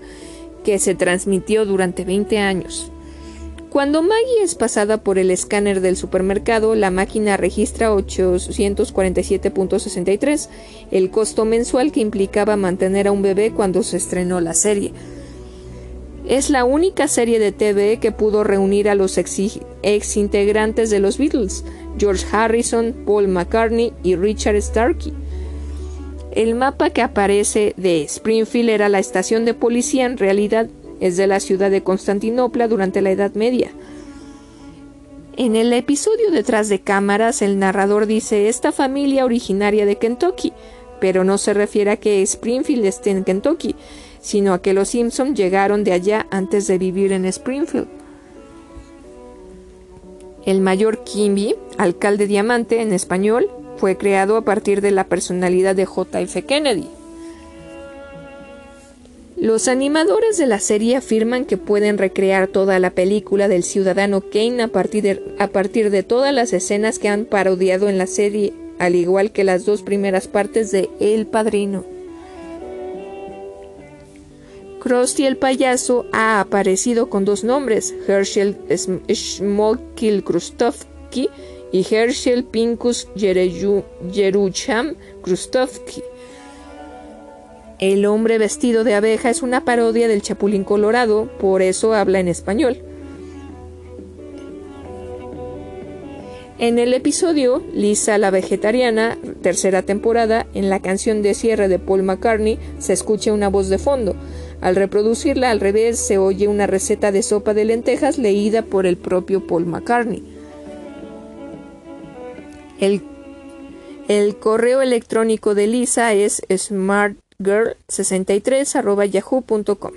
que se transmitió durante 20 años. Cuando Maggie es pasada por el escáner del supermercado, la máquina registra 847.63, el costo mensual que implicaba mantener a un bebé cuando se estrenó la serie. Es la única serie de TV que pudo reunir a los ex integrantes de los Beatles, George Harrison, Paul McCartney y Richard Starkey. El mapa que aparece de Springfield era la estación de policía, en realidad es de la ciudad de Constantinopla durante la Edad Media. En el episodio detrás de cámaras, el narrador dice esta familia originaria de Kentucky, pero no se refiere a que Springfield esté en Kentucky, sino a que los Simpson llegaron de allá antes de vivir en Springfield. El mayor Kimby, alcalde diamante en español, fue creado a partir de la personalidad de JF Kennedy. Los animadores de la serie afirman que pueden recrear toda la película del ciudadano Kane a partir, de, a partir de todas las escenas que han parodiado en la serie, al igual que las dos primeras partes de El Padrino. Krusty el payaso ha aparecido con dos nombres, Herschel Smokil Krustovsky y Herschel Pinkus Jerucham Krustovsky. El hombre vestido de abeja es una parodia del Chapulín Colorado, por eso habla en español. En el episodio Lisa la vegetariana, tercera temporada, en la canción de cierre de Paul McCartney se escucha una voz de fondo. Al reproducirla al revés se oye una receta de sopa de lentejas leída por el propio Paul McCartney. El, correo electrónico de Lisa es smartgirl63.yahoo.com.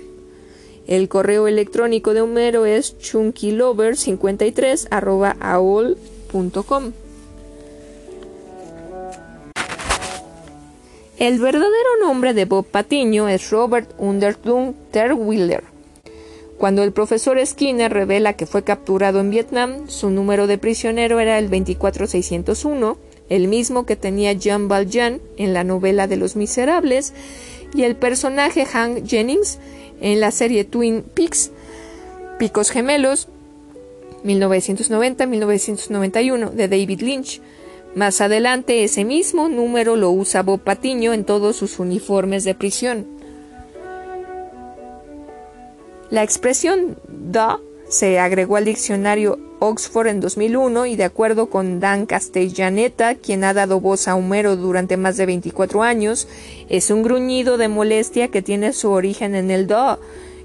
El correo electrónico de Homero es chunkylover53.aol.com. El verdadero nombre de Bob Patiño es Robert Underdune Terwiller. Cuando el profesor Skinner revela que fue capturado en Vietnam, su número de prisionero era el 24601, el mismo que tenía Jean Valjean en la novela de Los Miserables, y el personaje Hank Jennings en la serie Twin Peaks, Picos Gemelos, 1990-1991, de David Lynch. Más adelante ese mismo número lo usa Bob Patiño en todos sus uniformes de prisión. La expresión da se agregó al diccionario Oxford en 2001 y de acuerdo con Dan Castellaneta, quien ha dado voz a Homero durante más de 24 años, es un gruñido de molestia que tiene su origen en el da,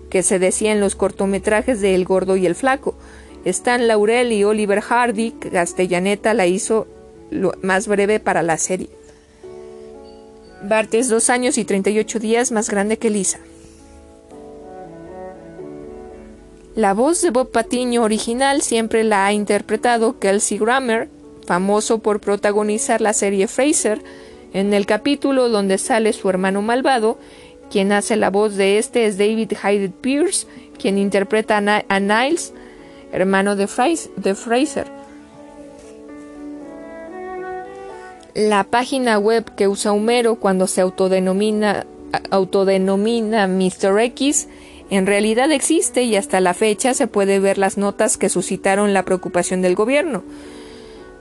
que se decía en los cortometrajes de El Gordo y el Flaco. Stan Laurel y Oliver Hardy, Castellaneta la hizo lo más breve para la serie. Bart es dos años y 38 días más grande que Lisa. La voz de Bob Patiño original siempre la ha interpretado Kelsey Grammer, famoso por protagonizar la serie Fraser, en el capítulo donde sale su hermano malvado, quien hace la voz de este es David Hyde Pierce, quien interpreta a Niles, hermano de Fraser. La página web que usa Homero cuando se autodenomina, autodenomina Mr. X en realidad existe y hasta la fecha se puede ver las notas que suscitaron la preocupación del gobierno.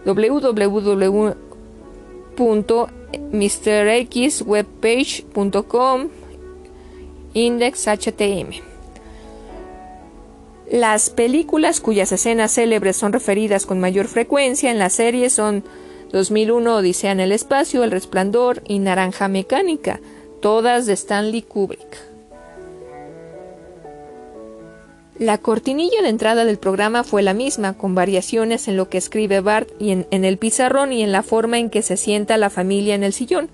www.mrxwebpage.com Index HTM Las películas cuyas escenas célebres son referidas con mayor frecuencia en la serie son 2001 Odisea en el espacio, El Resplandor y Naranja Mecánica, todas de Stanley Kubrick. La cortinilla de entrada del programa fue la misma, con variaciones en lo que escribe Bart y en, el pizarrón y en la forma en que se sienta la familia en el sillón.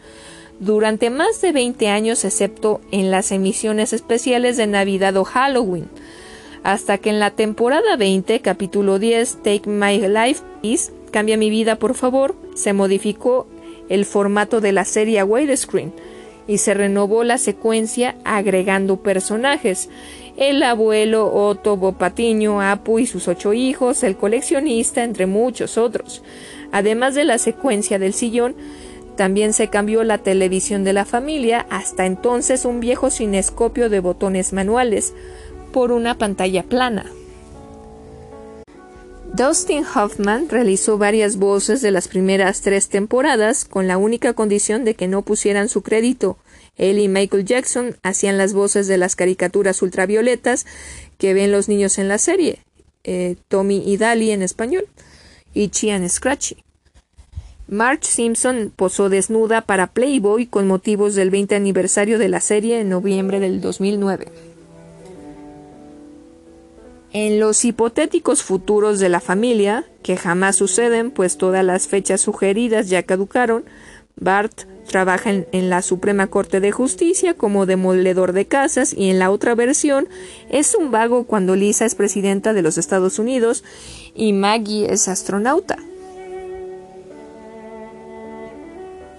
Durante más de 20 años, excepto en las emisiones especiales de Navidad o Halloween, hasta que en la temporada 20, capítulo 10, Take My Life Is, Cambia mi vida, por favor, se modificó el formato de la serie a widescreen y se renovó la secuencia agregando personajes. El abuelo Otto Bopatiño, Apu y sus ocho hijos, el coleccionista, entre muchos otros. Además de la secuencia del sillón, también se cambió la televisión de la familia, hasta entonces un viejo cinescopio de botones manuales, por una pantalla plana. Dustin Hoffman realizó varias voces de las primeras tres temporadas con la única condición de que no pusieran su crédito. Él y Michael Jackson hacían las voces de las caricaturas ultravioletas que ven los niños en la serie, eh, Tommy y Dali en español, y Chian Scratchy. Marge Simpson posó desnuda para Playboy con motivos del 20 aniversario de la serie en noviembre del 2009. En los hipotéticos futuros de la familia, que jamás suceden pues todas las fechas sugeridas ya caducaron, Bart trabaja en, en, la Suprema Corte de Justicia como demoledor de casas y en la otra versión es un vago cuando Lisa es presidenta de los Estados Unidos y Maggie es astronauta.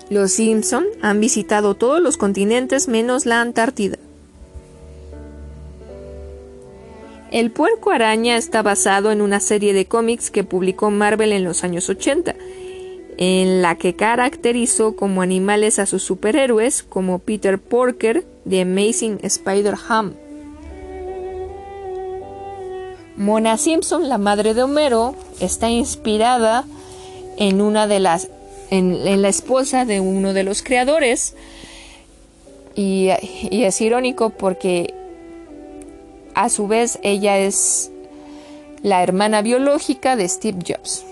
Los Simpson han visitado todos los continentes menos la Antártida. El puerco araña está basado en una serie de cómics que publicó Marvel en los años 80, en la que caracterizó como animales a sus superhéroes como Peter Porker de Amazing Spider-Ham. Mona Simpson, la madre de Homero, está inspirada en una de las en, la esposa de uno de los creadores y es irónico porque a su vez ella es la hermana biológica de Steve Jobs.